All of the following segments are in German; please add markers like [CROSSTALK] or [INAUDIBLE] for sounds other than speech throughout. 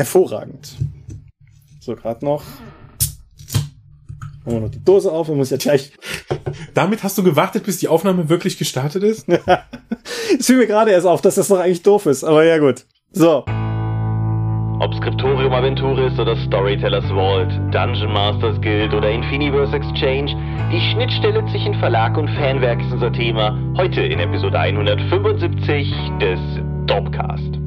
Hervorragend. So, gerade noch. Machen wir noch die Dose auf, wir muss ja gleich. [LAUGHS] Damit hast du gewartet, bis die Aufnahme wirklich gestartet ist? [LAUGHS] Es fiel mir gerade erst auf, dass das doch eigentlich doof ist, aber ja gut. So. Ob Scriptorium Aventuris oder Storytellers Vault, Dungeon Masters Guild oder Infiniverse Exchange, die Schnittstelle zwischen Verlag und Fanwerk ist unser Thema. Heute in Episode 175 des Dopcast.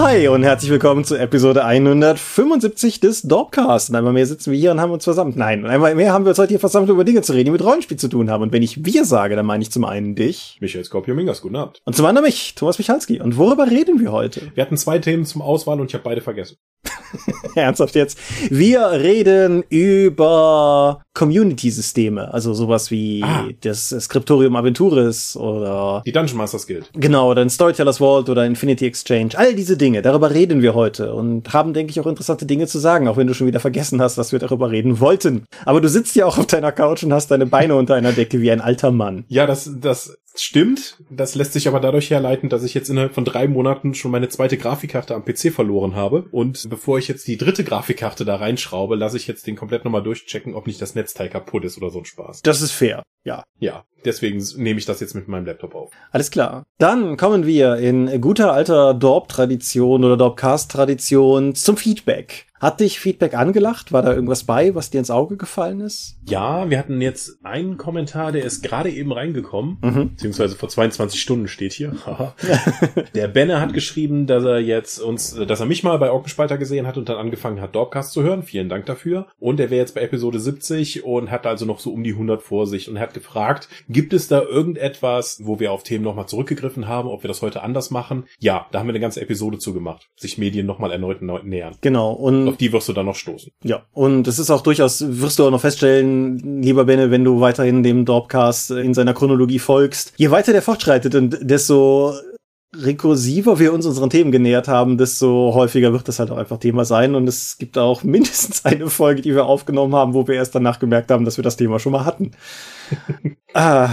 Hi und herzlich willkommen zu Episode 175 des Dorpcast. Und einmal mehr sitzen wir hier und haben uns versammelt. Nein, einmal mehr haben wir uns heute hier versammelt, über Dinge zu reden, die mit Rollenspiel zu tun haben. Und wenn ich wir sage, dann meine ich zum einen dich. Michael Skorpio-Mingas, guten Abend. Und zum anderen mich, Thomas Michalski. Und worüber reden wir heute? Wir hatten zwei Themen zum Auswahl und ich habe beide vergessen. [LAUGHS] Ernsthaft jetzt. Wir reden über Community-Systeme, also sowas wie Ah. das Scriptorium Aventuris oder Die Dungeon Masters Guild. genau, oder ein Storytellers Vault oder Infinity Exchange. All diese Dinge, darüber reden wir heute und haben, denke ich, auch interessante Dinge zu sagen, auch wenn du schon wieder vergessen hast, dass wir darüber reden wollten. Aber du sitzt ja auch auf deiner Couch und hast deine Beine unter einer Decke wie ein alter Mann. Ja, das, das stimmt. Das lässt sich aber dadurch herleiten, dass ich jetzt innerhalb von drei Monaten schon meine zweite Grafikkarte am PC verloren habe. Und bevor ich jetzt die dritte Grafikkarte da reinschraube, lasse ich jetzt den komplett nochmal durchchecken, ob nicht das Netzteil kaputt ist oder so ein Spaß. Das ist fair, ja. Ja, deswegen nehme ich das jetzt mit meinem Laptop auf. Alles klar. Dann kommen wir in guter alter Dorp-Tradition oder Dorpcast-Tradition zum Feedback. Hat dich Feedback angelacht? War da irgendwas bei, was dir ins Auge gefallen ist? Ja, wir hatten jetzt einen Kommentar, der ist gerade eben reingekommen, Mhm. beziehungsweise vor 22 Stunden steht hier. [LAUGHS] Der Benne hat geschrieben, dass er jetzt uns, dass er mich mal bei Orkenspalter gesehen hat und dann angefangen hat, Dorpcast zu hören. Vielen Dank dafür. Und er wäre jetzt bei Episode 70 und hat also noch so um die 100 vor sich und er hat gefragt, gibt es da irgendetwas, wo wir auf Themen nochmal zurückgegriffen haben, ob wir das heute anders machen? Ja, da haben wir eine ganze Episode zugemacht. Sich Medien nochmal erneut neu- nähern. Genau. Und Auf die wirst du dann noch stoßen. ja, und es ist auch durchaus, wirst du auch noch feststellen, lieber Benne, wenn du weiterhin dem Dorpcast in seiner Chronologie folgst, je weiter der fortschreitet und desto rekursiver wir uns unseren Themen genähert haben, desto häufiger wird das halt auch einfach Thema sein. Und es gibt auch [LAUGHS] mindestens eine Folge, die wir aufgenommen haben, wo wir erst danach gemerkt haben, dass wir das Thema schon mal hatten. [LAUGHS] ah,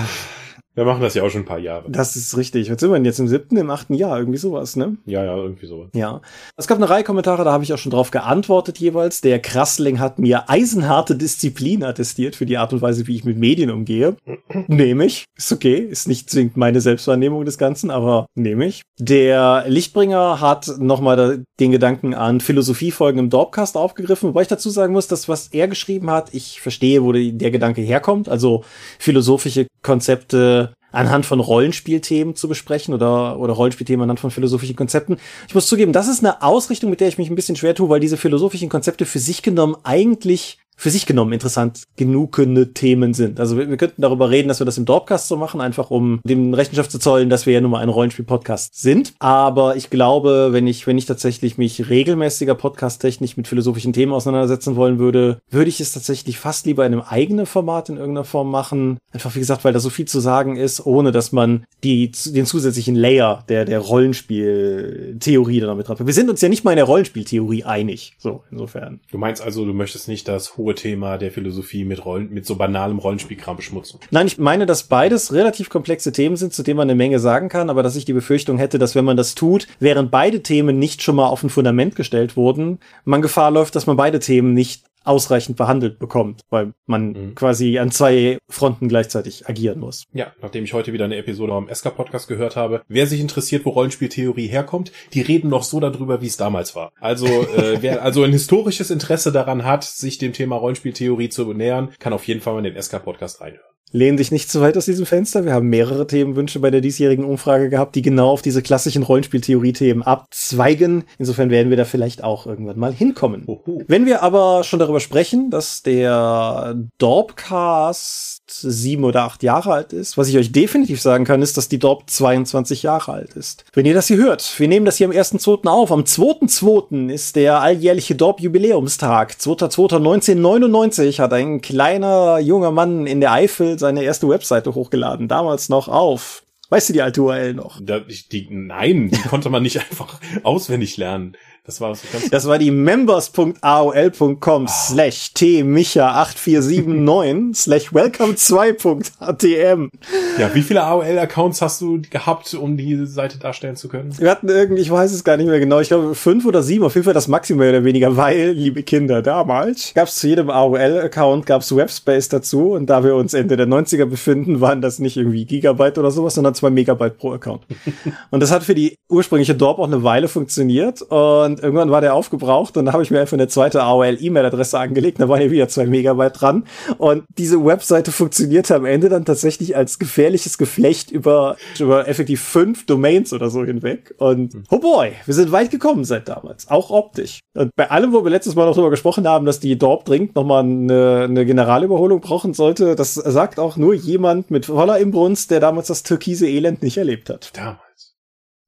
Wir machen das ja auch schon ein paar Jahre. das ist richtig. Was sind wir denn jetzt im siebten, im achten Jahr? Irgendwie sowas, ne? Ja, ja, irgendwie so. Ja. Es gab eine Reihe Kommentare, da habe ich auch schon drauf geantwortet jeweils. Der Krassling hat mir eisenharte Disziplin attestiert für die Art und Weise, wie ich mit Medien umgehe. [CLEARS THROAT] nehme ich. Ist okay. Ist nicht zwingend meine Selbstwahrnehmung des Ganzen, aber nehme ich. Der Lichtbringer hat nochmal den Gedanken an Philosophiefolgen im Dorpcast aufgegriffen, wobei ich dazu sagen muss, dass was er geschrieben hat, ich verstehe, wo der Gedanke herkommt. Also philosophische Konzepte anhand von Rollenspielthemen zu besprechen oder, oder Rollenspielthemen anhand von philosophischen Konzepten. Ich muss zugeben, das ist eine Ausrichtung, mit der ich mich ein bisschen schwer tue, weil diese philosophischen Konzepte für sich genommen eigentlich für sich genommen interessant genugende Themen sind. Also wir, wir könnten darüber reden, dass wir das im Dorpcast so machen, einfach um dem Rechenschaft zu zollen, dass wir ja nun mal ein Rollenspiel-Podcast sind. Aber ich glaube, wenn ich, wenn ich tatsächlich mich regelmäßiger podcast-technisch mit philosophischen Themen auseinandersetzen wollen würde, würde ich es tatsächlich fast lieber in einem eigenen Format in irgendeiner Form machen. Einfach wie gesagt, weil da so viel zu sagen ist, ohne dass man die, den zusätzlichen Layer der, der Rollenspieltheorie da damit hat. Wir sind uns ja nicht mal in der Rollenspieltheorie einig. So, insofern. Du meinst also, du möchtest nicht das hohe Thema der Philosophie mit Rollen, mit so banalem Rollenspielkram beschmutzen. Nein, ich meine, dass beides relativ komplexe Themen sind, zu denen man eine Menge sagen kann, aber dass ich die Befürchtung hätte, dass wenn man das tut, während beide Themen nicht schon mal auf ein Fundament gestellt wurden, man Gefahr läuft, dass man beide Themen nicht ausreichend behandelt bekommt, weil man Mhm. quasi an zwei Fronten gleichzeitig agieren muss. Ja, nachdem ich heute wieder eine Episode am SK-Podcast gehört habe, wer sich interessiert, wo Rollenspieltheorie herkommt, die reden noch so darüber, wie es damals war. Also, äh, [LAUGHS] wer also ein historisches Interesse daran hat, sich dem Thema Rollenspieltheorie zu nähern, kann auf jeden Fall mal in den SK-Podcast reinhören. Lehn dich nicht zu weit aus diesem Fenster. Wir haben mehrere Themenwünsche bei der diesjährigen Umfrage gehabt, die genau auf diese klassischen Rollenspieltheorie-Themen abzweigen. Insofern werden wir da vielleicht auch irgendwann mal hinkommen. Hoho. Wenn wir aber schon darüber sprechen, dass der Dorpcast sieben oder acht Jahre alt ist, was ich euch definitiv sagen kann, ist, dass die Dorp 22 Jahre alt ist. Wenn ihr das hier hört, wir nehmen das hier am 1.2. auf. Am 2.2. ist der alljährliche Dorp-Jubiläumstag. 2.2.1999 hat ein kleiner junger Mann in der Eifel seine erste Webseite hochgeladen. Damals noch auf Weißt du die alte URL noch? Da, die, nein, die konnte man nicht [LAUGHS] einfach auswendig lernen. Das war so ganz Das war die members.aol.com slash tmicha8479 [LAUGHS] slash welcome2.htm. Ja, wie viele AOL-Accounts hast du gehabt, um die Seite darstellen zu können? Wir hatten irgendwie, ich weiß es gar nicht mehr genau, ich glaube fünf oder sieben, auf jeden Fall das Maximum oder weniger, weil, liebe Kinder, damals gab es zu jedem AOL-Account gab es Webspace dazu und da wir uns Ende der 90er befinden, waren das nicht irgendwie Gigabyte oder sowas, sondern zwei Megabyte pro Account. [LAUGHS] und das hat für die ursprüngliche Dorp auch eine Weile funktioniert und irgendwann war der aufgebraucht und da habe ich mir einfach eine zweite AOL-E-Mail-Adresse angelegt, da waren ja wieder zwei Megabyte dran und diese Webseite funktionierte am Ende dann tatsächlich als gefährliches Geflecht über, über effektiv fünf Domains oder so hinweg und oh boy, wir sind weit gekommen seit damals, auch optisch. Und bei allem, wo wir letztes Mal noch drüber gesprochen haben, dass die Dorp dringend nochmal eine, eine Generalüberholung brauchen sollte, das sagt auch nur jemand mit voller Imbrunst, der damals das türkise Elend nicht erlebt hat. Damals.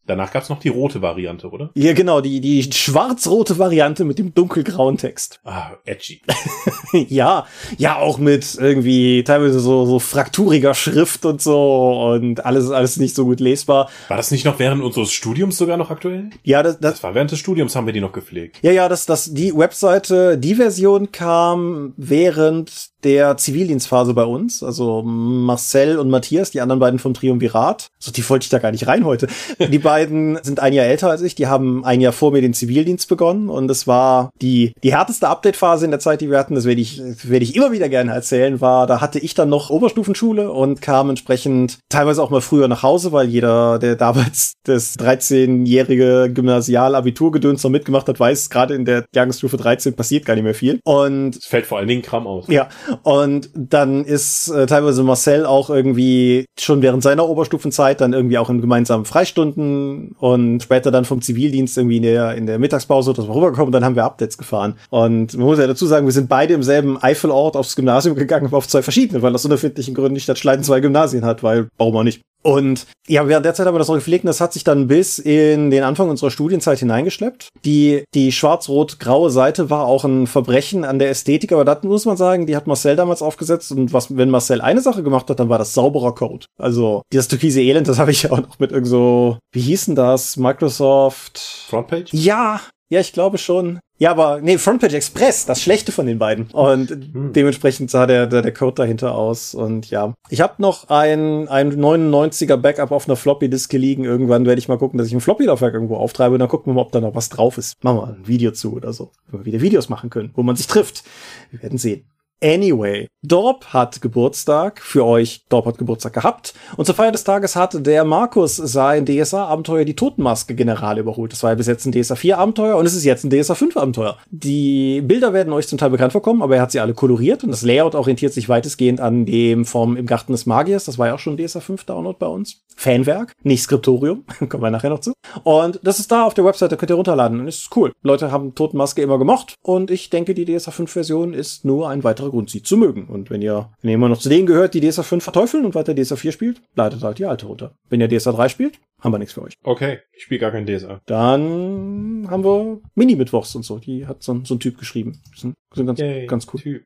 Danach gab's noch die rote Variante, oder? Ja, genau, die, die schwarz-rote Variante mit dem dunkelgrauen Text. Ah, edgy. [LAUGHS] ja, ja, auch mit irgendwie teilweise so, so frakturiger Schrift und so und alles, alles nicht so gut lesbar. War das nicht noch während unseres Studiums sogar noch aktuell? Ja, das, das, Das war während des Studiums haben wir die noch gepflegt. ja, ja, das, das, die Webseite, die Version kam während der Zivildienstphase bei uns. Also Marcel und Matthias, die anderen beiden vom Triumvirat. So, die wollte ich da gar nicht rein heute. [LAUGHS] Die beiden sind ein Jahr älter als ich. Die haben ein Jahr vor mir den Zivildienst begonnen. Und es war die, die härteste Update-Phase in der Zeit, die wir hatten. Das werde ich, werde ich immer wieder gerne erzählen, war, da hatte ich dann noch Oberstufenschule und kam entsprechend teilweise auch mal früher nach Hause, weil jeder, der damals das 13-jährige Gymnasial-Abiturgedöns noch mitgemacht hat, weiß, gerade in der Jahrgangsstufe 13 passiert gar nicht mehr viel. Und Es fällt vor allen Dingen Kram aus. ja, und dann ist äh, teilweise Marcel auch irgendwie schon während seiner Oberstufenzeit dann irgendwie auch in gemeinsamen Freistunden und später dann vom Zivildienst irgendwie in der, in der Mittagspause oder so rübergekommen dann haben wir Updates gefahren. Und man muss ja dazu sagen, wir sind beide im selben Eifelort aufs Gymnasium gegangen, aber auf zwei verschiedene, weil aus unerfindlichen Gründen die Stadt Schleiden zwei Gymnasien hat, weil warum auch nicht. Und ja, während der Zeit haben wir das noch gepflegt und das hat sich dann bis in den Anfang unserer Studienzeit hineingeschleppt. Die, die schwarz-rot-graue Seite war auch ein Verbrechen an der Ästhetik, aber das muss man sagen, die hat Marcel damals aufgesetzt und was, wenn Marcel eine Sache gemacht hat, dann war das sauberer Code. Also, dieses türkise Elend, [LAUGHS] das habe ich ja auch noch mit irgend so, wie hießen das? Microsoft. Frontpage? Ja, ja, ich glaube schon. Ja, aber nee, Frontpage Express, das Schlechte von den beiden. Und dementsprechend sah der, der, der Code dahinter aus. Und ja, ich habe noch ein, ein 99er Backup auf einer Floppy-Disk liegen. Irgendwann werde ich mal gucken, dass ich ein Floppy-Laufwerk irgendwo auftreibe und dann gucken wir mal, ob da noch was drauf ist. Machen wir ein Video zu oder so. Wenn wir wieder Videos machen können, wo man sich trifft. Wir werden sehen. Anyway, Dorp hat Geburtstag für euch. Dorp hat Geburtstag gehabt. Und zur Feier des Tages hat der Markus sein DSA-Abenteuer die Totenmaske General überholt. Das war ja bis jetzt ein DSA 4-Abenteuer und es ist jetzt ein DSA 5-Abenteuer. Die Bilder werden euch zum Teil bekannt vorkommen, aber er hat sie alle koloriert und das Layout orientiert sich weitestgehend an dem vom Im Garten des Magiers. Das war ja auch schon ein DSA 5-Download bei uns. Fanwerk, nicht Skriptorium. [LAUGHS] Kommen wir nachher noch zu. Und das ist da auf der Webseite, könnt ihr runterladen und ist cool. Leute haben Totenmaske immer gemocht und ich denke, die DSA 5-Version ist nur ein weiterer Grund, sie zu mögen. Und wenn ihr, wenn ihr immer noch zu denen gehört, die DSA 5 verteufeln und weiter DSA 4 spielt, ladet halt die alte runter. Wenn ihr DSA 3 spielt, haben wir nichts für euch. Okay, ich spiele gar kein DSA. Dann haben wir Mini-Mittwochs und so. Die hat so, ein- so ein Typ geschrieben. Sind, sind ganz, Yay, ganz cool. Typ.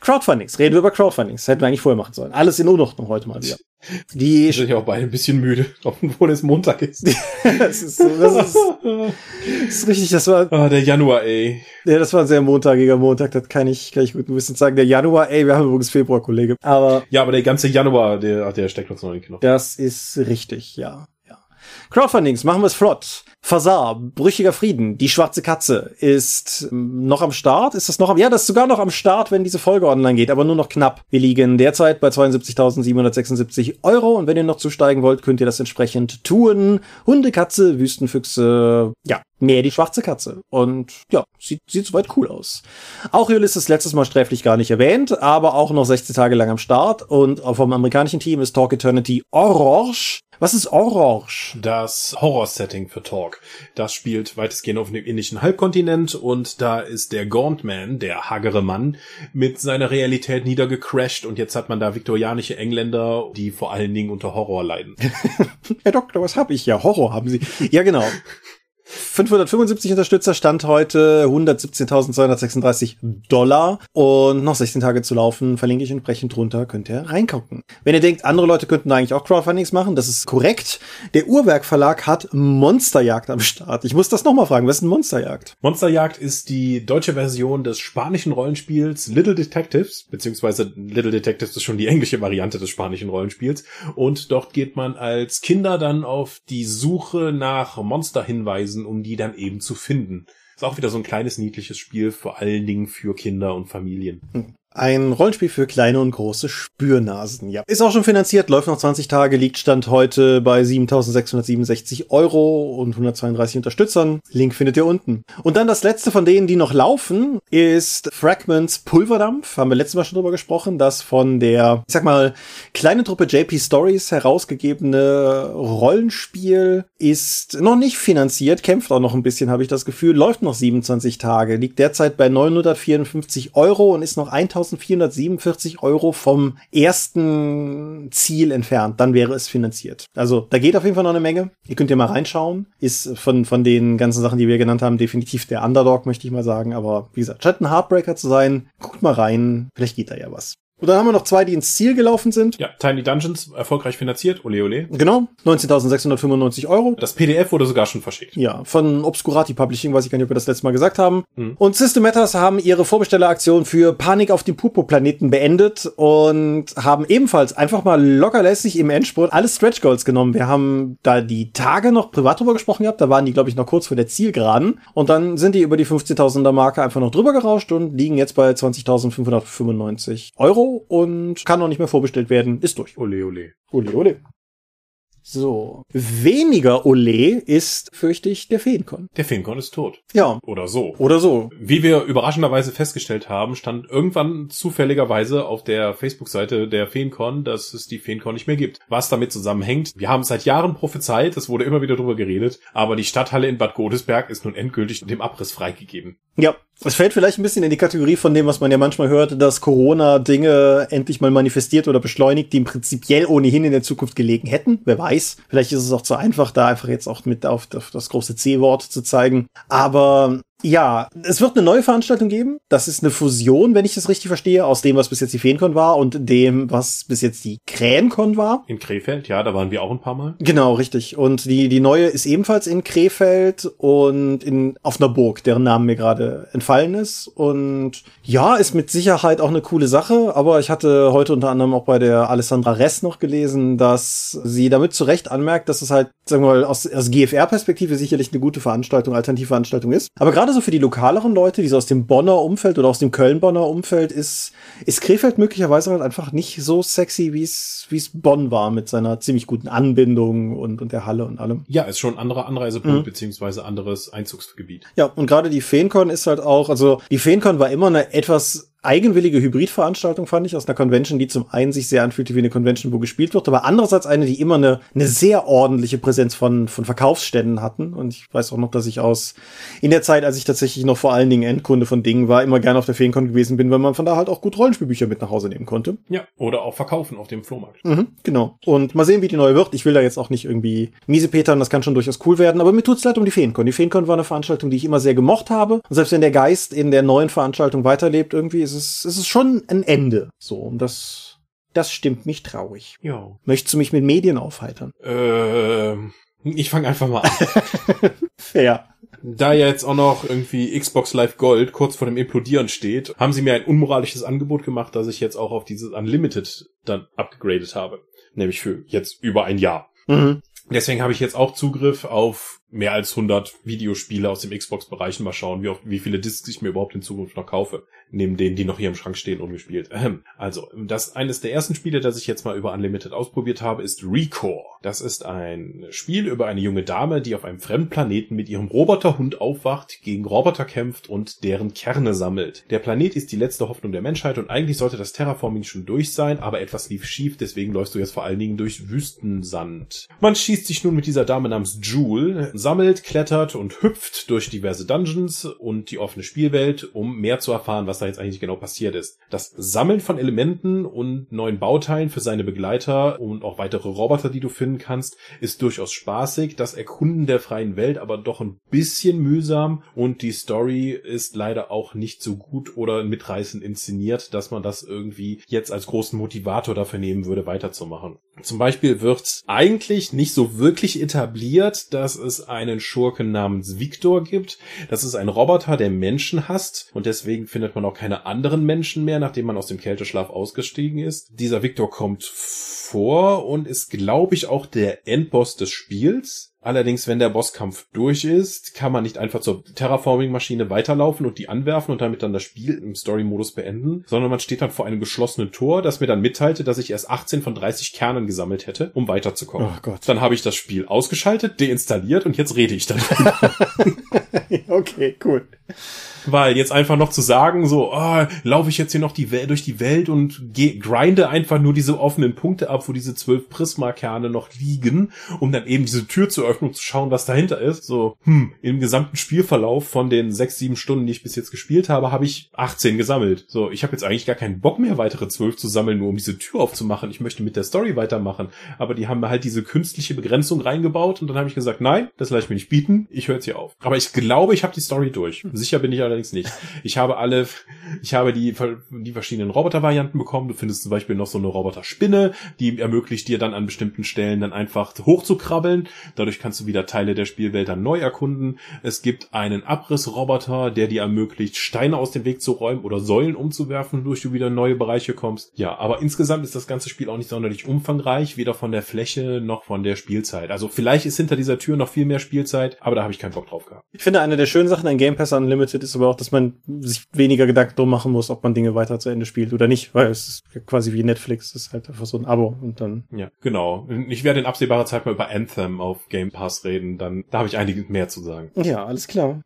Crowdfundings. Reden wir über Crowdfundings. Hätten wir eigentlich vorher machen sollen. Alles in Unordnung heute mal wieder. Die, Wir sind ja auch beide ein bisschen müde, [LAUGHS] obwohl es Montag ist. das ist, so, das ist, das ist richtig, das war, ah, der Januar, ey. ja, das war ein sehr montagiger Montag. Das kann ich, kann ich gut ein bisschen sagen. Der Januar, ey, wir haben übrigens Februar, Kollege. Aber Ja, aber der ganze Januar, der, der steckt uns noch in den Knochen. Das ist richtig, ja. ja. Crowdfundings, machen wir es flott. Fasar, brüchiger Frieden, die schwarze Katze ist ähm, noch am Start. Ist das noch am, ja, das ist sogar noch am Start, wenn diese Folge online geht, aber nur noch knapp. Wir liegen derzeit bei 72.776 Euro und wenn ihr noch zusteigen wollt, könnt ihr das entsprechend tun. Hunde, Katze, Wüstenfüchse, ja, mehr die schwarze Katze. Und ja, sieht, sieht soweit cool aus. Auch Ulysses letztes Mal sträflich gar nicht erwähnt, aber auch noch 16 Tage lang am Start und vom amerikanischen Team ist Talk Eternity Orange. Was ist Orange? Das Horror-Setting für Talk. Das spielt weitestgehend auf dem indischen Halbkontinent und da ist der Gauntman, der hagere Mann, mit seiner Realität niedergecrashed und jetzt hat man da viktorianische Engländer, die vor allen Dingen unter Horror leiden. [LAUGHS] Herr Doktor, was habe ich? Ja, Horror haben Sie. Ja, genau. 575 Unterstützer, Stand heute 117.236 Dollar und noch 16 Tage zu laufen, verlinke ich entsprechend drunter, könnt ihr reingucken. Wenn ihr denkt, andere Leute könnten eigentlich auch Crowdfundings machen, das ist korrekt. Der Uhrwerk Verlag hat Monsterjagd am Start. Ich muss das nochmal fragen, was ist ein Monsterjagd? Monsterjagd ist die deutsche Version des spanischen Rollenspiels Little Detectives, beziehungsweise Little Detectives ist schon die englische Variante des spanischen Rollenspiels und dort geht man als Kinder dann auf die Suche nach Monsterhinweisen, um die dann eben zu finden. Ist auch wieder so ein kleines niedliches Spiel, vor allen Dingen für Kinder und Familien. Ein Rollenspiel für kleine und große Spürnasen, ja. Ist auch schon finanziert, läuft noch 20 Tage, liegt Stand heute bei 7.667 Euro und 132 Unterstützern. Link findet ihr unten. Und dann das letzte von denen, die noch laufen, ist Fragments Pulverdampf. Haben wir letztes Mal schon drüber gesprochen, das von der, ich sag mal, kleine Truppe JP Stories herausgegebene Rollenspiel ist noch nicht finanziert, kämpft auch noch ein bisschen, habe ich das Gefühl, läuft noch 27 Tage, liegt derzeit bei 954 Euro und ist noch 1000 1447 Euro vom ersten Ziel entfernt. Dann wäre es finanziert. Also da geht auf jeden Fall noch eine Menge. Ihr könnt ja mal reinschauen. Ist von, von den ganzen Sachen, die wir genannt haben, definitiv der Underdog, möchte ich mal sagen. Aber wie gesagt, scheint ein Heartbreaker zu sein. Guckt mal rein. Vielleicht geht da ja was. Und dann haben wir noch zwei, die ins Ziel gelaufen sind. Ja, Tiny Dungeons erfolgreich finanziert, ole ole. Genau, 19.695 Euro. Das PDF wurde sogar schon verschickt. Ja, von Obscurati Publishing, weiß ich gar nicht, ob wir das letzte Mal gesagt haben. Mhm. Und System Matters haben ihre Vorbestelleraktion für Panik auf dem Purpur-Planeten beendet und haben ebenfalls einfach mal lockerlässig im Endspurt alle Stretch Goals genommen. Wir haben da die Tage noch privat drüber gesprochen gehabt, da waren die, glaube ich, noch kurz vor der Zielgeraden. Und dann sind die über die 15.000er Marke einfach noch drüber gerauscht und liegen jetzt bei 20.595 Euro und kann noch nicht mehr vorbestellt werden. Ist durch. Ole, ole. Ole, ole. So. Weniger Ole ist, fürchte ich, der Feenkon. Der Feenkon ist tot. Ja. Oder so. Oder so. Wie wir überraschenderweise festgestellt haben, stand irgendwann zufälligerweise auf der Facebook-Seite der Feenkon, dass es die Feenkon nicht mehr gibt. Was damit zusammenhängt, wir haben seit Jahren prophezeit, es wurde immer wieder drüber geredet, aber die Stadthalle in Bad Godesberg ist nun endgültig dem Abriss freigegeben. Ja, es fällt vielleicht ein bisschen in die Kategorie von dem, was man ja manchmal hört, dass Corona Dinge endlich mal manifestiert oder beschleunigt, die im prinzipiell ohnehin in der Zukunft gelegen hätten. Wer weiß. Vielleicht ist es auch zu einfach, da einfach jetzt auch mit auf, auf das große C-Wort zu zeigen. Aber ja, es wird eine neue Veranstaltung geben. Das ist eine Fusion, wenn ich das richtig verstehe, aus dem, was bis jetzt die Feenkon war und dem, was bis jetzt die Krähenkon war. In Krefeld, ja, da waren wir auch ein paar Mal. Genau, richtig. Und die, die neue ist ebenfalls in Krefeld und in, auf einer Burg, deren Namen mir gerade entfallen ist. Und ja, ist mit Sicherheit auch eine coole Sache, aber ich hatte heute unter anderem auch bei der Alessandra Ress noch gelesen, dass sie damit zu Recht anmerkt, dass es halt, sagen wir mal, aus, aus GFR-Perspektive sicherlich eine gute Veranstaltung, Alternativveranstaltung ist. Aber gerade gerade so für die lokaleren Leute, die so aus dem Bonner Umfeld oder aus dem Köln-Bonner Umfeld, ist, ist Krefeld möglicherweise halt einfach nicht so sexy, wie es, wie es Bonn war mit seiner ziemlich guten Anbindung und, und der Halle und allem. Ja, ist schon ein anderer Anreisepunkt, mhm. beziehungsweise anderes Einzugsgebiet. Ja, und gerade die Feencon ist halt auch, also die Feencon war immer eine etwas eigenwillige Hybridveranstaltung, fand ich, aus einer Convention, die zum einen sich sehr anfühlte wie eine Convention, wo gespielt wird, aber andererseits eine, die immer eine, eine sehr ordentliche Präsenz von, von Verkaufsständen hatten. Und ich weiß auch noch, dass ich aus, in der Zeit, als ich tatsächlich noch vor allen Dingen Endkunde von Dingen war, immer gerne auf der Feencon gewesen bin, weil man von da halt auch gut Rollenspielbücher mit nach Hause nehmen konnte. Ja, oder auch verkaufen auf dem Flohmarkt. Mhm, genau. Und mal sehen, wie die neue wird. Ich will da jetzt auch nicht irgendwie miese Petern, das kann schon durchaus cool werden, aber mir tut's leid um die Feencon. Die Feencon war eine Veranstaltung, die ich immer sehr gemocht habe. Und selbst wenn der Geist in der neuen Veranstaltung weiterlebt, irgendwie ist es, ist es schon ein Ende. So, und das, das stimmt mich traurig. Ja. Möchtest du mich mit Medien aufheitern? Äh, ich fange einfach mal an. [LAUGHS] Fair. Da ja jetzt auch noch irgendwie Xbox Live Gold kurz vor dem Implodieren steht, haben sie mir ein unmoralisches Angebot gemacht, dass ich jetzt auch auf dieses Unlimited dann upgegradet habe. Nämlich für jetzt über ein Jahr. Mhm. Deswegen habe ich jetzt auch Zugriff auf mehr als 100 Videospiele aus dem Xbox-Bereich. Mal schauen, wie, oft, wie viele Discs ich mir überhaupt in Zukunft noch kaufe. Neben denen, die noch hier im Schrank stehen, ungespielt. Also, das eines der ersten Spiele, das ich jetzt mal über Unlimited ausprobiert habe, ist Recore. Das ist ein Spiel über eine junge Dame, die auf einem fremden Planeten mit ihrem Roboterhund aufwacht, gegen Roboter kämpft und deren Kerne sammelt. Der Planet ist die letzte Hoffnung der Menschheit und eigentlich sollte das Terraforming schon durch sein, aber etwas lief schief, deswegen läufst du jetzt vor allen Dingen durch Wüstensand. Man schießt sich nun mit dieser Dame namens Jewel sammelt, klettert und hüpft durch diverse Dungeons und die offene Spielwelt, um mehr zu erfahren, was da jetzt eigentlich genau passiert ist. Das Sammeln von Elementen und neuen Bauteilen für seine Begleiter und auch weitere Roboter, die du finden kannst, ist durchaus spaßig. Das Erkunden der freien Welt aber doch ein bisschen mühsam und die Story ist leider auch nicht so gut oder mitreißend inszeniert, dass man das irgendwie jetzt als großen Motivator dafür nehmen würde, weiterzumachen. Zum Beispiel wird eigentlich nicht so wirklich etabliert, dass es einen Schurken namens Victor gibt. Das ist ein Roboter, der Menschen hasst und deswegen findet man auch keine anderen Menschen mehr, nachdem man aus dem Kälteschlaf ausgestiegen ist. Dieser Victor kommt vor und ist, glaube ich, auch der Endboss des Spiels. Allerdings, wenn der Bosskampf durch ist, kann man nicht einfach zur Terraforming-Maschine weiterlaufen und die anwerfen und damit dann das Spiel im Story-Modus beenden, sondern man steht dann vor einem geschlossenen Tor, das mir dann mitteilte, dass ich erst 18 von 30 Kernen gesammelt hätte, um weiterzukommen. Oh Gott. Dann habe ich das Spiel ausgeschaltet, deinstalliert und jetzt rede ich dann. [LAUGHS] okay, cool. Weil jetzt einfach noch zu sagen, so, oh, laufe ich jetzt hier noch die Welt durch die Welt und geh, grinde einfach nur diese offenen Punkte ab, wo diese zwölf Prisma-Kerne noch liegen, um dann eben diese Tür zu öffnen und zu schauen, was dahinter ist. So, hm, im gesamten Spielverlauf von den sechs, sieben Stunden, die ich bis jetzt gespielt habe, habe ich 18 gesammelt. So, ich habe jetzt eigentlich gar keinen Bock mehr, weitere zwölf zu sammeln, nur um diese Tür aufzumachen. Ich möchte mit der Story weitermachen. Aber die haben mir halt diese künstliche Begrenzung reingebaut und dann habe ich gesagt, nein, das lasse ich mir nicht bieten, ich höre jetzt hier auf. Aber ich glaube, ich habe die Story durch. Sicher bin ich allerdings nicht. Ich habe alle, ich habe die, die verschiedenen Roboter-Varianten bekommen. Du findest zum Beispiel noch so eine Roboter-Spinne, die ermöglicht dir dann an bestimmten Stellen dann einfach hochzukrabbeln. Dadurch kannst du wieder Teile der Spielwelt dann neu erkunden. Es gibt einen Abrissroboter, der dir ermöglicht, Steine aus dem Weg zu räumen oder Säulen umzuwerfen, wodurch du wieder neue Bereiche kommst. Ja, aber insgesamt ist das ganze Spiel auch nicht sonderlich umfangreich, weder von der Fläche noch von der Spielzeit. Also vielleicht ist hinter dieser Tür noch viel mehr Spielzeit, aber da habe ich keinen Bock drauf gehabt. Ich finde, eine der schönen Sachen an Game Pass Unlimited ist aber auch, dass man sich weniger Gedanken drum machen muss, ob man Dinge weiter zu Ende spielt oder nicht, weil es ist quasi wie Netflix, es ist halt einfach so ein Abo und dann. Ja, genau. Ich werde in absehbarer Zeit mal über Anthem auf Game Pass reden, dann da habe ich einiges mehr zu sagen. Ja, alles klar.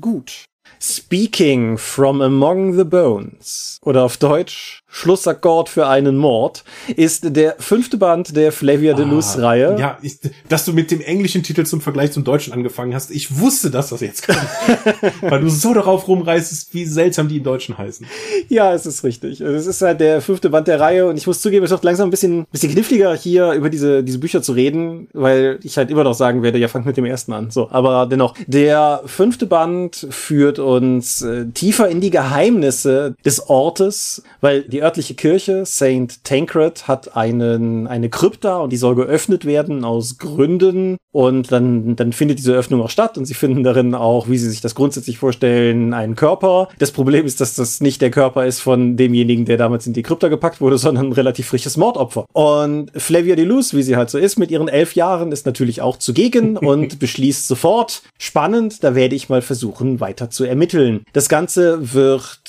Gut. Speaking from Among the Bones oder auf Deutsch Schlussakkord für einen Mord ist der fünfte Band der Flavia de Luz Reihe. Ja, ich, dass du mit dem englischen Titel zum Vergleich zum deutschen angefangen hast. Ich wusste, dass das jetzt kommt. [LAUGHS] Weil du so darauf rumreißt, wie seltsam die im Deutschen heißen. Ja, es ist richtig. Es ist halt der fünfte Band der Reihe und ich muss zugeben, es wird langsam ein bisschen, bisschen kniffliger hier über diese, diese Bücher zu reden, weil ich halt immer noch sagen werde, ja, fangt mit dem ersten an. So, aber dennoch, der fünfte Band führt uns äh, tiefer in die Geheimnisse des Ortes, weil die örtliche Kirche, St. Tancred, hat einen, eine Krypta und die soll geöffnet werden aus Gründen. Und dann, dann findet diese Öffnung auch statt und sie finden darin auch, wie sie sich das grundsätzlich vorstellen, einen Körper. Das Problem ist, dass das nicht der Körper ist von demjenigen, der damals in die Krypta gepackt wurde, [LAUGHS] sondern ein relativ frisches Mordopfer. Und Flavia de Luz, wie sie halt so ist, mit ihren elf Jahren, ist natürlich auch zugegen [LAUGHS] und beschließt sofort, spannend, da werde ich mal versuchen, weiter zu ermitteln. Das Ganze wird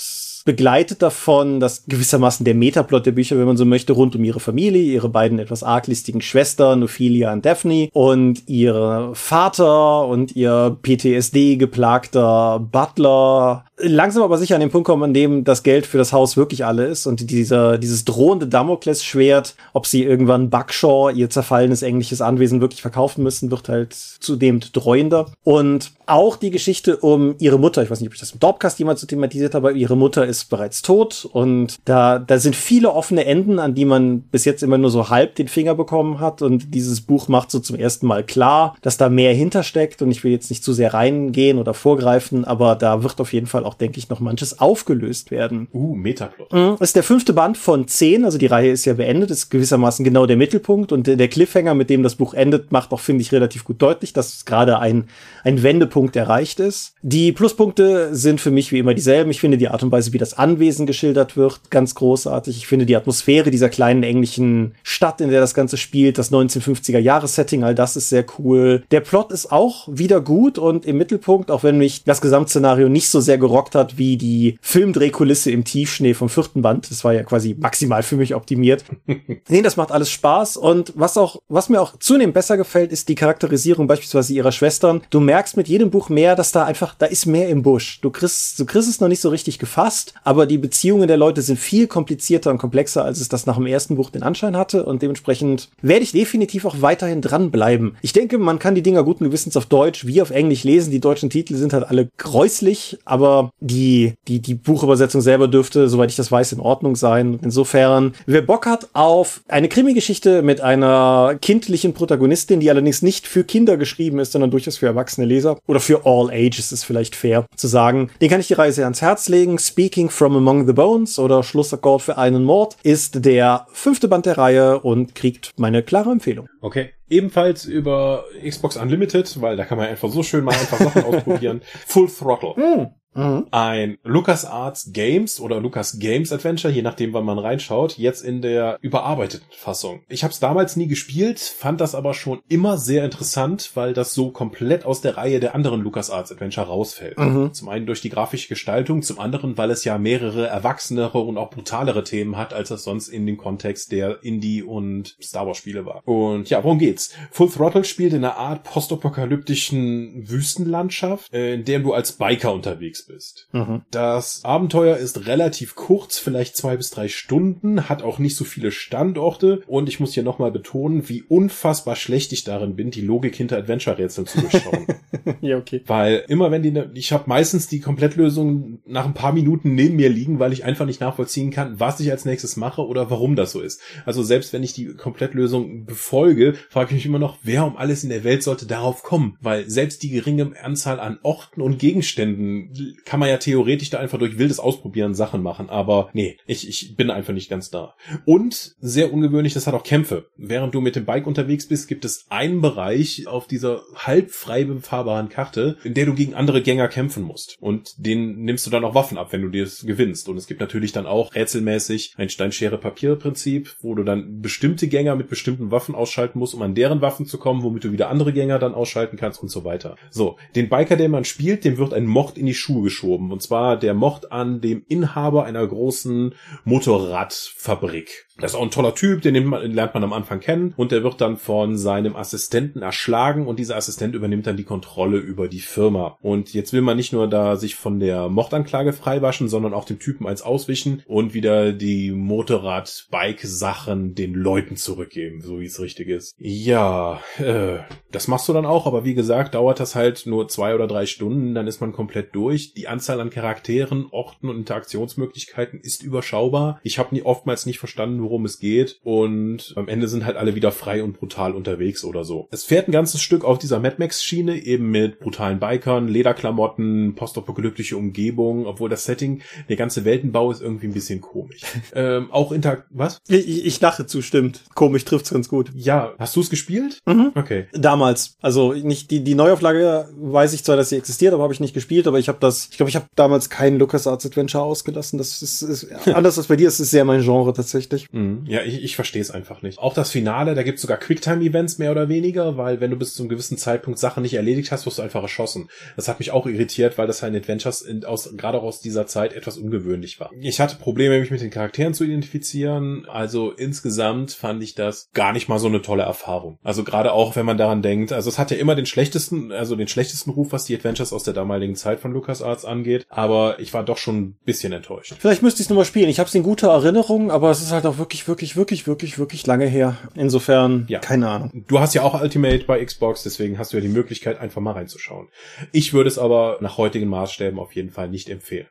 begleitet davon, dass gewissermaßen der Metaplot der Bücher, wenn man so möchte, rund um ihre Familie, ihre beiden etwas arglistigen Schwestern, Ophelia und Daphne und ihr Vater und ihr PTSD geplagter Butler langsam aber sicher an den Punkt kommen, an dem das Geld für das Haus wirklich alle ist und dieser, dieses drohende Damoklesschwert, ob sie irgendwann Buckshaw, ihr zerfallenes englisches Anwesen wirklich verkaufen müssen, wird halt zudem dreuender. Und auch die Geschichte um ihre Mutter, ich weiß nicht, ob ich das im Dorpcast jemals so thematisiert habe, aber ihre Mutter ist bereits tot und da, da sind viele offene Enden, an die man bis jetzt immer nur so halb den Finger bekommen hat und dieses Buch macht so zum ersten Mal klar, dass da mehr hintersteckt und ich will jetzt nicht zu sehr reingehen oder vorgreifen, aber da wird auf jeden Fall auch, denke ich, noch manches aufgelöst werden. Uh, Metaplot. Mhm. Das ist der fünfte Band von zehn, also die Reihe ist ja beendet, ist gewissermaßen genau der Mittelpunkt und der Cliffhanger, mit dem das Buch endet, macht auch, finde ich, relativ gut deutlich, dass gerade ein, ein Wendepunkt erreicht ist. Die Pluspunkte sind für mich wie immer dieselben. Ich finde die Art und Weise, wie das Anwesen geschildert wird, ganz großartig. Ich finde die Atmosphäre dieser kleinen englischen Stadt, in der das Ganze spielt, das 1950er Jahres-Setting, all das ist sehr cool. Der Plot ist auch wieder gut und im Mittelpunkt, auch wenn mich das Gesamtszenario nicht so sehr gerockt hat wie die Filmdrehkulisse im Tiefschnee vom vierten Band. Das war ja quasi maximal für mich optimiert. [LAUGHS] nee, das macht alles Spaß und was auch, was mir auch zunehmend besser gefällt, ist die Charakterisierung beispielsweise ihrer Schwestern. Du merkst mit jedem Buch mehr, dass da einfach, da ist mehr im Busch. Du kriegst, du kriegst es noch nicht so richtig gefasst, aber die Beziehungen der Leute sind viel komplizierter und komplexer, als es das nach dem ersten Buch den Anschein hatte und dementsprechend werde ich definitiv auch weiterhin dranbleiben. Ich denke, man kann die Dinger guten Gewissens auf Deutsch wie auf Englisch lesen. Die deutschen Titel sind halt alle gräuslich, aber die, die, die Buchübersetzung selber dürfte, soweit ich das weiß, in Ordnung sein. Insofern, wer Bock hat auf eine Krimi-Geschichte mit einer kindlichen Protagonistin, die allerdings nicht für Kinder geschrieben ist, sondern durchaus für erwachsene Leser oder für all ages ist vielleicht fair zu sagen, den kann ich die Reise ans Herz legen. Speaking from Among the Bones oder Schlussakkord für einen Mord ist der fünfte Band der Reihe und kriegt meine klare Empfehlung. Okay. Ebenfalls über Xbox Unlimited, weil da kann man einfach so schön mal einfach Sachen [LAUGHS] ausprobieren. Full Throttle. Mm. Mhm. Ein LucasArts Games oder Lucas Games Adventure, je nachdem, wann man reinschaut, jetzt in der überarbeiteten Fassung. Ich habe es damals nie gespielt, fand das aber schon immer sehr interessant, weil das so komplett aus der Reihe der anderen LucasArts Adventure rausfällt. Mhm. Zum einen durch die grafische Gestaltung, zum anderen, weil es ja mehrere erwachsenere und auch brutalere Themen hat, als es sonst in dem Kontext der Indie- und Star Wars Spiele war. Und ja, worum geht's? Full Throttle spielt in einer Art postapokalyptischen Wüstenlandschaft, äh, in der du als Biker unterwegs bist. Mhm. Das Abenteuer ist relativ kurz, vielleicht zwei bis drei Stunden, hat auch nicht so viele Standorte und ich muss hier nochmal betonen, wie unfassbar schlecht ich darin bin, die Logik hinter Adventure-Rätseln zu durchschauen. [LAUGHS] ja, okay. weil immer wenn die, ne- ich habe meistens die Komplettlösung nach ein paar Minuten neben mir liegen, weil ich einfach nicht nachvollziehen kann, was ich als nächstes mache oder warum das so ist. Also selbst wenn ich die Komplettlösung befolge, frage ich mich immer noch, wer um alles in der Welt sollte darauf kommen? Weil selbst die geringe Anzahl an Orten und Gegenständen kann man ja theoretisch da einfach durch wildes Ausprobieren Sachen machen, aber nee, ich, ich bin einfach nicht ganz da. Und sehr ungewöhnlich, das hat auch Kämpfe. Während du mit dem Bike unterwegs bist, gibt es einen Bereich auf dieser halb frei befahrbaren Karte, in der du gegen andere Gänger kämpfen musst. Und denen nimmst du dann auch Waffen ab, wenn du dir es gewinnst. Und es gibt natürlich dann auch rätselmäßig ein Stein-Schere-Papier-Prinzip, wo du dann bestimmte Gänger mit bestimmten Waffen ausschalten musst, um an deren Waffen zu kommen, womit du wieder andere Gänger dann ausschalten kannst und so weiter. So, den Biker, den man spielt, dem wird ein Mord in die Schuhe geschoben. Und zwar der Mord an dem Inhaber einer großen Motorradfabrik. Das ist auch ein toller Typ, den man, lernt man am Anfang kennen und der wird dann von seinem Assistenten erschlagen und dieser Assistent übernimmt dann die Kontrolle über die Firma. Und jetzt will man nicht nur da sich von der Mordanklage freiwaschen, sondern auch dem Typen eins auswischen und wieder die Motorrad-Bike-Sachen den Leuten zurückgeben, so wie es richtig ist. Ja, äh, das machst du dann auch, aber wie gesagt, dauert das halt nur zwei oder drei Stunden, dann ist man komplett durch. Die Anzahl an Charakteren, Orten und Interaktionsmöglichkeiten ist überschaubar. Ich habe nie oftmals nicht verstanden, worum es geht und am Ende sind halt alle wieder frei und brutal unterwegs oder so. Es fährt ein ganzes Stück auf dieser Mad Max Schiene, eben mit brutalen Bikern, Lederklamotten, postapokalyptische Umgebung, obwohl das Setting, der ganze Weltenbau ist irgendwie ein bisschen komisch. [LAUGHS] ähm, auch Inter... Was? Ich, ich, lache zustimmt. Komisch trifft's ganz gut. Ja, hast du es gespielt? Mhm. Okay. Damals. Also nicht die, die Neuauflage weiß ich zwar, dass sie existiert, aber habe ich nicht gespielt, aber ich habe das, ich glaube, ich habe damals keinen LucasArts Adventure ausgelassen. Das ist, ist [LAUGHS] anders als bei dir, es ist sehr mein Genre tatsächlich. Mhm. Ja, ich, ich verstehe es einfach nicht. Auch das Finale, da gibt's sogar Quicktime-Events mehr oder weniger, weil wenn du bis zu einem gewissen Zeitpunkt Sachen nicht erledigt hast, wirst du einfach erschossen. Das hat mich auch irritiert, weil das halt in Adventures in, aus, gerade auch aus dieser Zeit etwas ungewöhnlich war. Ich hatte Probleme, mich mit den Charakteren zu identifizieren. Also insgesamt fand ich das gar nicht mal so eine tolle Erfahrung. Also gerade auch, wenn man daran denkt, also es hat ja immer den schlechtesten, also den schlechtesten Ruf, was die Adventures aus der damaligen Zeit von LucasArts angeht, aber ich war doch schon ein bisschen enttäuscht. Vielleicht müsste ich es nochmal spielen. Ich habe es in guter Erinnerung, aber es ist halt auch wirklich, wirklich, wirklich, wirklich, wirklich lange her. Insofern, Ja. keine Ahnung. Du hast ja auch Ultimate bei Xbox, deswegen hast du ja die Möglichkeit, einfach mal reinzuschauen. Ich würde es aber nach heutigen Maßstäben auf jeden Fall nicht empfehlen.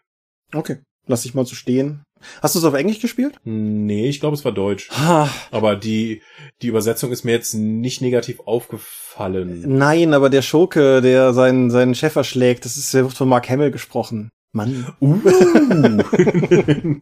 Okay, lass ich mal so stehen. Hast du es auf Englisch gespielt? Nee, ich glaube, es war Deutsch. Ha, Aber die, die Übersetzung ist mir jetzt nicht negativ aufgefallen. nein, aber der Schurke, der seinen, seinen Chef erschlägt, das ist, der wird von Mark Hamill gesprochen. Mann. Uh. [LAUGHS]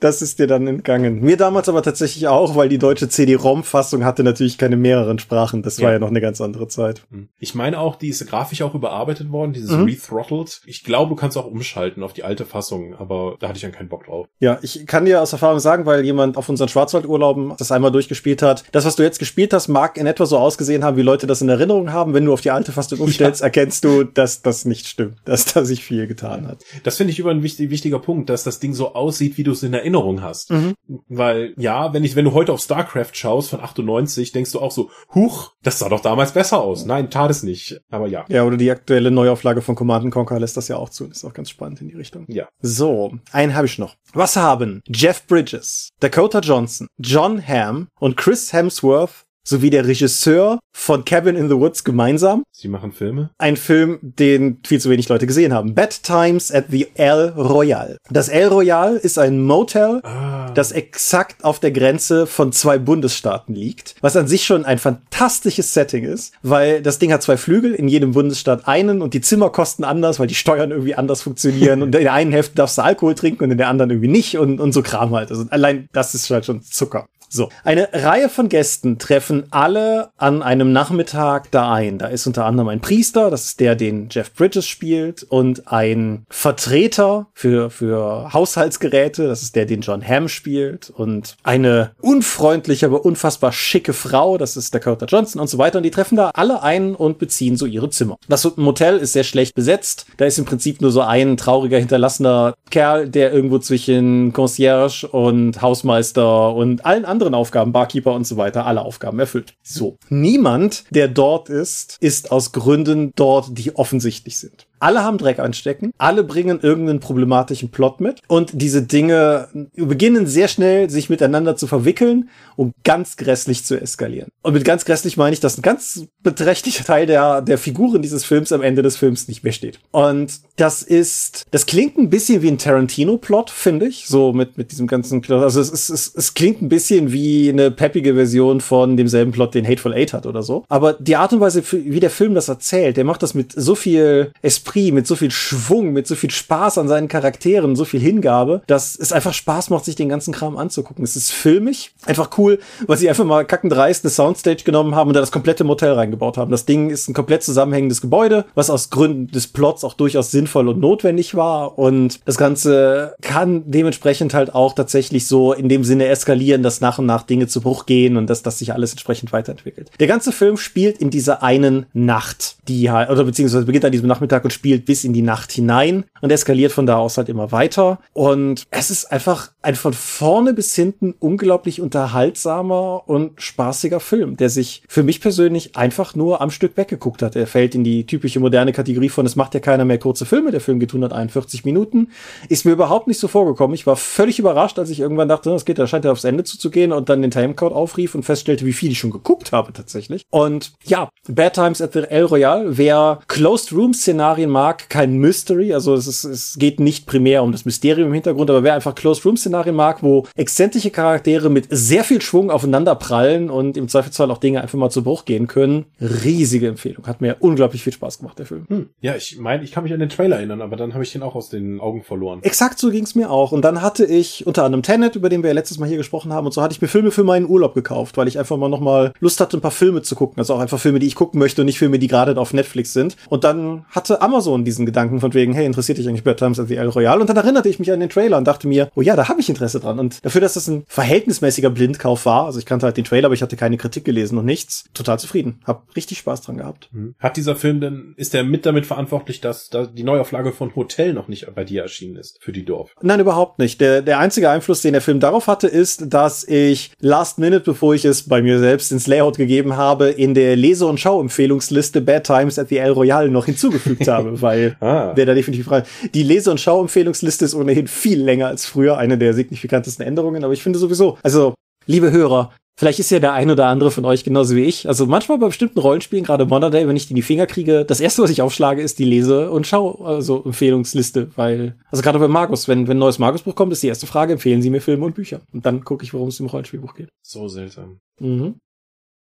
Das ist dir dann entgangen. Mir damals aber tatsächlich auch, weil die deutsche CD-ROM-Fassung hatte natürlich keine mehreren Sprachen. Das war Ja. ja noch eine ganz andere Zeit. Ich meine auch, die ist grafisch auch überarbeitet worden, dieses Mhm. Rethrottled. Ich glaube, du kannst auch umschalten auf die alte Fassung, aber da hatte ich dann keinen Bock drauf. Ja, ich kann dir aus Erfahrung sagen, weil jemand auf unseren Schwarzwaldurlauben das einmal durchgespielt hat. Das, was du jetzt gespielt hast, mag in etwa so ausgesehen haben, wie Leute das in Erinnerung haben. Wenn du auf die alte Fassung umstellst, erkennst du, dass das nicht stimmt, dass da sich viel getan hat. Das finde ich über ein wichtig, wichtiger Punkt, dass das Ding so aussieht, wie du es in Erinnerung hast. Mhm. Weil, ja, wenn ich, wenn du heute auf StarCraft schaust von 98, denkst du auch so, huch, das sah doch damals besser aus. Nein, tat es nicht. Aber ja. Ja, oder die aktuelle Neuauflage von Command Conquer lässt das ja auch zu. Das ist auch ganz spannend in die Richtung. Ja. So, einen habe ich noch. Was haben Jeff Bridges, Dakota Johnson, John Hamm und Chris Hemsworth sowie der Regisseur von Cabin in the Woods gemeinsam? Sie machen Filme. Ein Film, den viel zu wenig Leute gesehen haben. Bad Times at the El Royale. Das El Royale ist ein Motel, Ah. das exakt auf der Grenze von zwei Bundesstaaten liegt, was an sich schon ein fantastisches Setting ist, weil das Ding hat zwei Flügel, in jedem Bundesstaat einen und die Zimmer kosten anders, weil die Steuern irgendwie anders funktionieren und in der einen Hälfte darfst du Alkohol trinken und in der anderen irgendwie nicht und, und so Kram halt. Also allein das ist halt schon Zucker. So, eine Reihe von Gästen treffen alle an einem Nachmittag da ein. Da ist unter anderem ein Priester, das ist der, den Jeff Bridges spielt, und ein Vertreter für, für Haushaltsgeräte, das ist der, den John Hamm spielt, und eine unfreundliche, aber unfassbar schicke Frau, das ist Dakota Johnson und so weiter. Und die treffen da alle ein und beziehen so ihre Zimmer. Das Motel ist sehr schlecht besetzt. Da ist im Prinzip nur so ein trauriger, hinterlassener Kerl, der irgendwo zwischen Concierge und Hausmeister und allen anderen Aufgaben, Barkeeper und so weiter, alle Aufgaben erfüllt. So. Niemand, der dort ist, ist aus Gründen dort, die offensichtlich sind. Alle haben Dreck anstecken, alle bringen irgendeinen problematischen Plot mit und diese Dinge beginnen sehr schnell sich miteinander zu verwickeln und ganz grässlich zu eskalieren. Und mit ganz grässlich meine ich, dass ein ganz beträchtlicher Teil der, der Figuren dieses Films am Ende des Films nicht mehr steht. Und das ist, das klingt ein bisschen wie ein Tarantino-Plot, finde ich, so mit, mit diesem ganzen, also es, ist, es, es klingt ein bisschen wie eine peppige Version von demselben Plot, den Hateful Eight hat oder so. Aber die Art und Weise, wie der Film das erzählt, der macht das mit so viel Esprit, mit so viel Schwung, mit so viel Spaß an seinen Charakteren, so viel Hingabe, dass es einfach Spaß macht, sich den ganzen Kram anzugucken. Es ist filmig, einfach cool, weil sie einfach mal kackendreist eine Soundstage genommen haben und da das komplette Motel reingebaut haben. Das Ding ist ein komplett zusammenhängendes Gebäude, was aus Gründen des Plots auch durchaus sinnvoll und notwendig war und das Ganze kann dementsprechend halt auch tatsächlich so in dem Sinne eskalieren, dass nach und nach Dinge zu Bruch gehen und dass, dass sich alles entsprechend weiterentwickelt. Der ganze Film spielt in dieser einen Nacht, die halt, oder beziehungsweise beginnt an diesem Nachmittag und spielt bis in die Nacht hinein und eskaliert von da aus halt immer weiter. Und es ist einfach ein von vorne bis hinten unglaublich unterhaltsamer und spaßiger Film, der sich für mich persönlich einfach nur am Stück weggeguckt hat. Er fällt in die typische moderne Kategorie von, es macht ja keiner mehr kurze Filme. Der Film geht 141 Minuten. Ist mir überhaupt nicht so vorgekommen. Ich war völlig überrascht, als ich irgendwann dachte, es geht, da scheint ja aufs Ende zuzugehen und dann den Timecode aufrief und feststellte, wie viel ich schon geguckt habe tatsächlich. Und ja, Bad Times at the El Royale, wer Closed Room Szenarien mag, kein Mystery, also es, ist, es geht nicht primär um das Mysterium im Hintergrund, aber wer einfach Closed Room Szenarien mag, wo exzentrische Charaktere mit sehr viel Schwung aufeinander prallen und im Zweifelsfall auch Dinge einfach mal zu Bruch gehen können, riesige Empfehlung. Hat mir unglaublich viel Spaß gemacht, der Film. Hm. Ja, ich meine, ich kann mich an den Trailer erinnern, aber dann habe ich den auch aus den Augen verloren. Exakt so ging's mir auch. Und dann hatte ich unter anderem Tenet, über den wir ja letztes Mal hier gesprochen haben, und so hatte ich mir Filme für meinen Urlaub gekauft, weil ich einfach mal nochmal Lust hatte, ein paar Filme zu gucken. Also auch einfach Filme, die ich gucken möchte und nicht Filme, die gerade auf Netflix sind. Und dann hatte Amazon diesen Gedanken von wegen, hey, interessiert dich eigentlich Bad Times at the El Royale? Und dann erinnerte ich mich an den Trailer und dachte mir, oh ja, da habe ich Interesse dran. Und dafür, dass das ein verhältnismäßiger Blindkauf war, also ich kannte halt den Trailer, aber ich hatte keine Kritik gelesen und nichts, total zufrieden. Hab richtig Spaß dran gehabt. Hm. Hat dieser Film denn, ist der mit damit verantwortlich, dass, dass die Neuauflage von Hotel noch nicht bei dir erschienen ist, für die Dorf? Nein, überhaupt nicht. Der, der einzige Einfluss, den der Film darauf hatte, ist, dass ich last minute, bevor ich es bei mir selbst ins Layout gegeben habe, in der Lese- und Schauempfehlungsliste Bad Times at the El Royale noch hinzugefügt [LAUGHS] habe, weil Ah. wer da definitiv frei. Die Lese- und Schauempfehlungsliste ist ohnehin viel länger als früher, eine der signifikantesten Änderungen, aber ich finde sowieso, also, liebe Hörer, Vielleicht ist ja der ein oder andere von euch genauso wie ich. Also manchmal bei bestimmten Rollenspielen, gerade Modern Day, wenn ich die in die Finger kriege, das erste, was ich aufschlage, ist die Lese- und Schau, also Empfehlungsliste, weil, also gerade bei Markus, wenn, wenn ein neues Markus-Buch kommt, ist die erste Frage, empfehlen Sie mir Filme und Bücher? Und dann gucke ich, worum es im Rollenspielbuch geht. So seltsam. Mhm.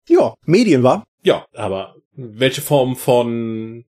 Ja, Medien war. Ja, aber welche Form von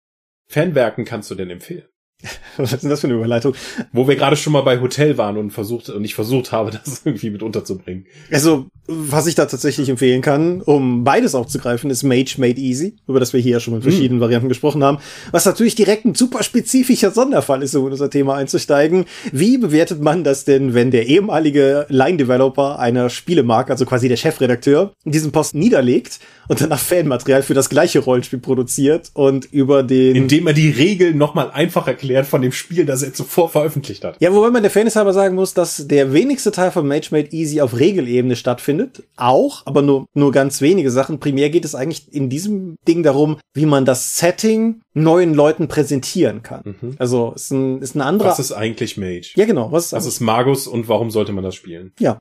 Fanwerken kannst du denn empfehlen? [LAUGHS] Was ist denn das für eine Überleitung? Wo wir gerade schon mal bei Hotel waren und versucht und ich versucht habe, [LAUGHS] das irgendwie mit unterzubringen. Also, was ich da tatsächlich empfehlen kann, um beides aufzugreifen, ist Mage Made Easy, über das wir hier ja schon mit verschiedenen mm. Varianten gesprochen haben, was natürlich direkt ein super spezifischer Sonderfall ist, um in unser Thema einzusteigen. Wie bewertet man das denn, wenn der ehemalige Line-Developer einer Spielemarke, also quasi der Chefredakteur, diesen Post niederlegt und danach Fanmaterial für das gleiche Rollenspiel produziert und über den... Indem er die Regeln nochmal einfach erklärt von dem Spiel, das er zuvor veröffentlicht hat. Ja, wobei man der Fairness halber sagen muss, dass der wenigste Teil von Mage Made Easy auf Regelebene stattfindet. Auch, aber nur, nur ganz wenige Sachen. Primär geht es eigentlich in diesem Ding darum, wie man das Setting neuen Leuten präsentieren kann. Mhm. Also ist ein, ist ein anderer. Was ist eigentlich Mage? Ja, genau. Was ist, was ist Magus und warum sollte man das spielen? Ja,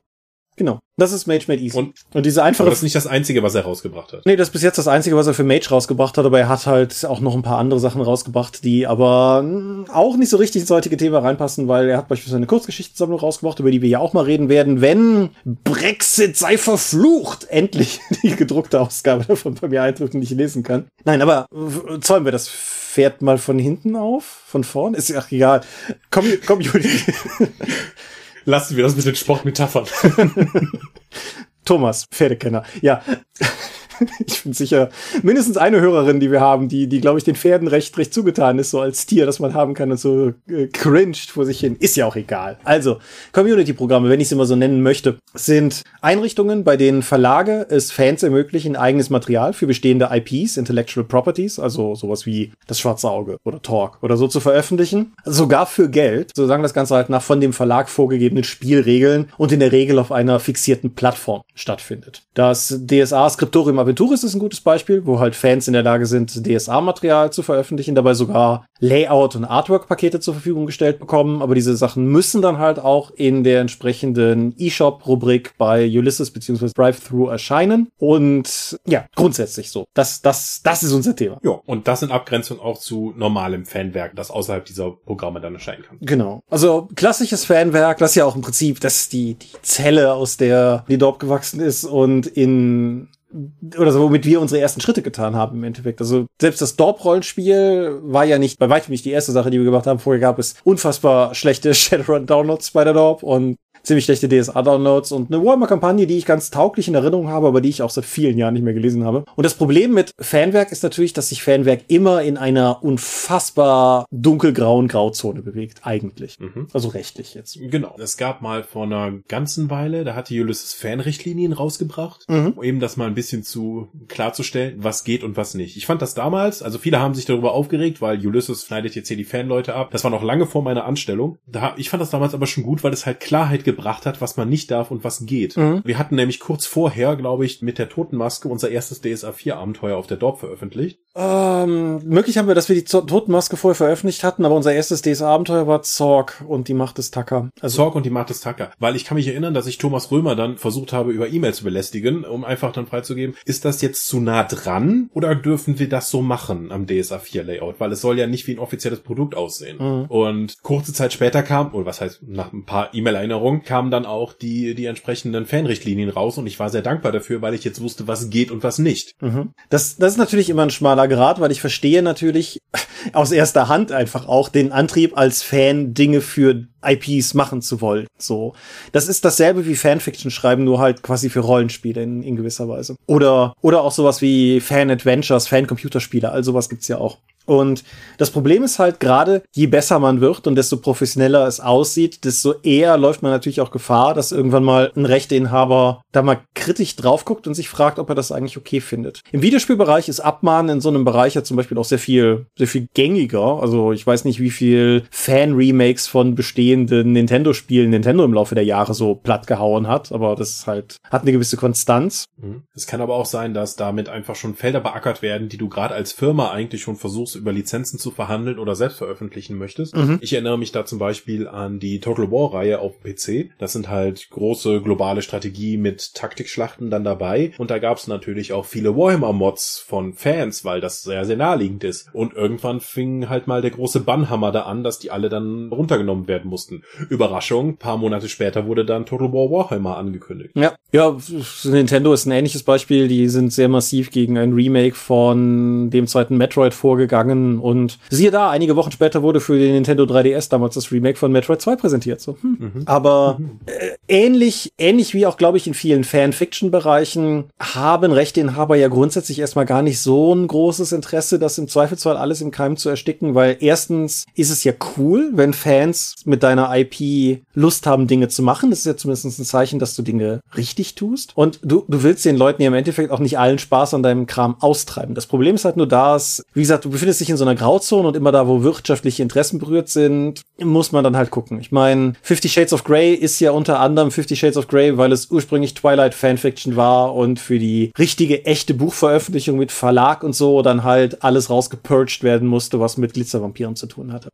Genau. Das ist Mage Made Easy. Und, und diese einfache. das ist nicht das Einzige, was er rausgebracht hat. Nee, das ist bis jetzt das Einzige, was er für Mage rausgebracht hat, aber er hat halt auch noch ein paar andere Sachen rausgebracht, die aber hm, auch nicht so richtig ins heutige Thema reinpassen, weil er hat beispielsweise eine Kurzgeschichtensammlung rausgebracht, über die wir ja auch mal reden werden, wenn Brexit sei verflucht, endlich [LAUGHS] die gedruckte Ausgabe davon bei mir eintrifft und ich lesen kann. Nein, aber zäumen wir das Pferd mal von hinten auf? Von vorn? Ist ja egal. Komm, komm, Juli. [LAUGHS] Lassen wir das mit den Sportmetaphern. [LAUGHS] Thomas, Pferdekenner. Ja. [LAUGHS] ich bin sicher, mindestens eine Hörerin, die wir haben, die, die glaube ich, den Pferden recht, recht zugetan ist, so als Tier, das man haben kann und so äh, cringed vor sich hin. Ist ja auch egal. Also, Community-Programme, wenn ich sie mal so nennen möchte, sind Einrichtungen, bei denen Verlage es Fans ermöglichen, eigenes Material für bestehende IPs, Intellectual Properties, also sowas wie das Schwarze Auge oder Talk oder so zu veröffentlichen. Sogar für Geld. So sagen das Ganze halt nach von dem Verlag vorgegebenen Spielregeln und in der Regel auf einer fixierten Plattform stattfindet. Das DSA Skriptorium Aventuris ist ein gutes Beispiel, wo halt Fans in der Lage sind, DSA-Material zu veröffentlichen, dabei sogar Layout- und Artwork-Pakete zur Verfügung gestellt bekommen. Aber diese Sachen müssen dann halt auch in der entsprechenden eShop-Rubrik bei Ulysses bzw. Drive-Thru erscheinen. Und ja, grundsätzlich so. Das, das, das ist unser Thema. Ja, und das in Abgrenzung auch zu normalem Fanwerk, das außerhalb dieser Programme dann erscheinen kann. Genau. Also klassisches Fanwerk, das ja auch im Prinzip, das die, die Zelle, aus der die dort gewachsen ist und in oder so, womit wir unsere ersten Schritte getan haben im Endeffekt. Also selbst das Dorp-Rollenspiel war ja nicht, bei weitem nicht die erste Sache, die wir gemacht haben. Vorher gab es unfassbar schlechte [LAUGHS] Shadowrun-Downloads bei der Dorp und ziemlich schlechte DSA-Downloads und eine Warhammer-Kampagne, die ich ganz tauglich in Erinnerung habe, aber die ich auch seit vielen Jahren nicht mehr gelesen habe. Und das Problem mit Fanwerk ist natürlich, dass sich Fanwerk immer in einer unfassbar dunkelgrauen Grauzone bewegt, eigentlich. Mhm. Also rechtlich jetzt. Genau. Es gab mal vor einer ganzen Weile, da hatte Ulysses Fanrichtlinien rausgebracht, mhm. um eben das mal ein bisschen zu klarzustellen, was geht und was nicht. Ich fand das damals, also viele haben sich darüber aufgeregt, weil Ulysses schneidet jetzt hier die Fanleute ab. Das war noch lange vor meiner Anstellung. Da, ich fand das damals aber schon gut, weil es halt Klarheit gebracht hat, was man nicht darf und was geht. Mhm. Wir hatten nämlich kurz vorher, glaube ich, mit der Totenmaske unser erstes DSA 4 Abenteuer auf der Dorp veröffentlicht. Ähm, möglich haben wir, dass wir die Totenmaske vorher veröffentlicht hatten, aber unser erstes DSA-Abenteuer war Zorg und die Macht des Tucker. Also Zorg und die Macht des Tucker. Weil ich kann mich erinnern, dass ich Thomas Römer dann versucht habe, über E-Mail zu belästigen, um einfach dann freizugeben, ist das jetzt zu nah dran oder dürfen wir das so machen am DSA 4 Layout? Weil es soll ja nicht wie ein offizielles Produkt aussehen. Mhm. Und kurze Zeit später kam, oder was heißt, nach ein paar E-Mail-Erinnerungen, kamen dann auch die, die entsprechenden Fanrichtlinien raus und ich war sehr dankbar dafür, weil ich jetzt wusste, was geht und was nicht. Mhm. Das, das ist natürlich immer ein schmaler schmaler Grad, weil ich verstehe natürlich [LAUGHS] aus erster Hand einfach auch den Antrieb als Fan Dinge für IPs machen zu wollen. So, das ist dasselbe wie Fanfiction schreiben, nur halt quasi für Rollenspiele in, in gewisser Weise. Oder oder auch sowas wie Fan Adventures, Fan Computerspiele, all sowas gibt's ja auch. Und das Problem ist halt gerade, je besser man wird und desto professioneller es aussieht, desto eher läuft man natürlich auch Gefahr, dass irgendwann mal ein Rechteinhaber da mal kritisch drauf guckt und sich fragt, ob er das eigentlich okay findet. Im Videospielbereich ist Abmahnen in so einem Bereich ja zum Beispiel auch sehr viel, sehr viel gängiger. Also ich weiß nicht, wie viel Fan-Remakes von bestehenden Nintendo-Spielen Nintendo im Laufe der Jahre so platt gehauen hat, aber das ist halt, hat eine gewisse Konstanz. Mhm. Es kann aber auch sein, dass damit einfach schon Felder beackert werden, die du gerade als Firma eigentlich schon versuchst über Lizenzen zu verhandeln oder selbst veröffentlichen möchtest. Mhm. Ich erinnere mich da zum Beispiel an die Total War Reihe auf PC. Das sind halt große globale Strategie mit Taktikschlachten dann dabei. Und da gab es natürlich auch viele Warhammer-Mods von Fans, weil das sehr, sehr naheliegend ist. Und irgendwann fing halt mal der große Bannhammer da an, dass die alle dann runtergenommen werden mussten. Überraschung, paar Monate später wurde dann Total War Warhammer angekündigt. Ja, ja, Nintendo ist ein ähnliches Beispiel. Die sind sehr massiv gegen ein Remake von dem zweiten Metroid vorgegangen gegangen und siehe da, einige Wochen später wurde für den Nintendo 3DS damals das Remake von Metroid 2 präsentiert. So, hm. mhm. Aber äh, ähnlich, ähnlich wie auch, glaube ich, in vielen Fanfiction-Bereichen haben Rechteinhaber ja grundsätzlich erstmal gar nicht so ein großes Interesse, das im Zweifelsfall alles im Keim zu ersticken, weil erstens ist es ja cool, wenn Fans mit deiner IP Lust haben, Dinge zu machen. Das ist ja zumindest ein Zeichen, dass du Dinge richtig tust. Und du, du willst den Leuten ja im Endeffekt auch nicht allen Spaß an deinem Kram austreiben. Das Problem ist halt nur das, wie gesagt, du befindest dich in so einer Grauzone und immer da, wo wirtschaftliche Interessen berührt sind, muss man dann halt gucken. Ich meine, Fifty Shades of Grey ist ja unter anderem Fifty Shades of Grey, weil es ursprünglich Twilight Fanfiction war und für die richtige, echte Buchveröffentlichung mit Verlag und so dann halt alles rausgepurged werden musste, was mit Glitzervampiren zu tun hatte.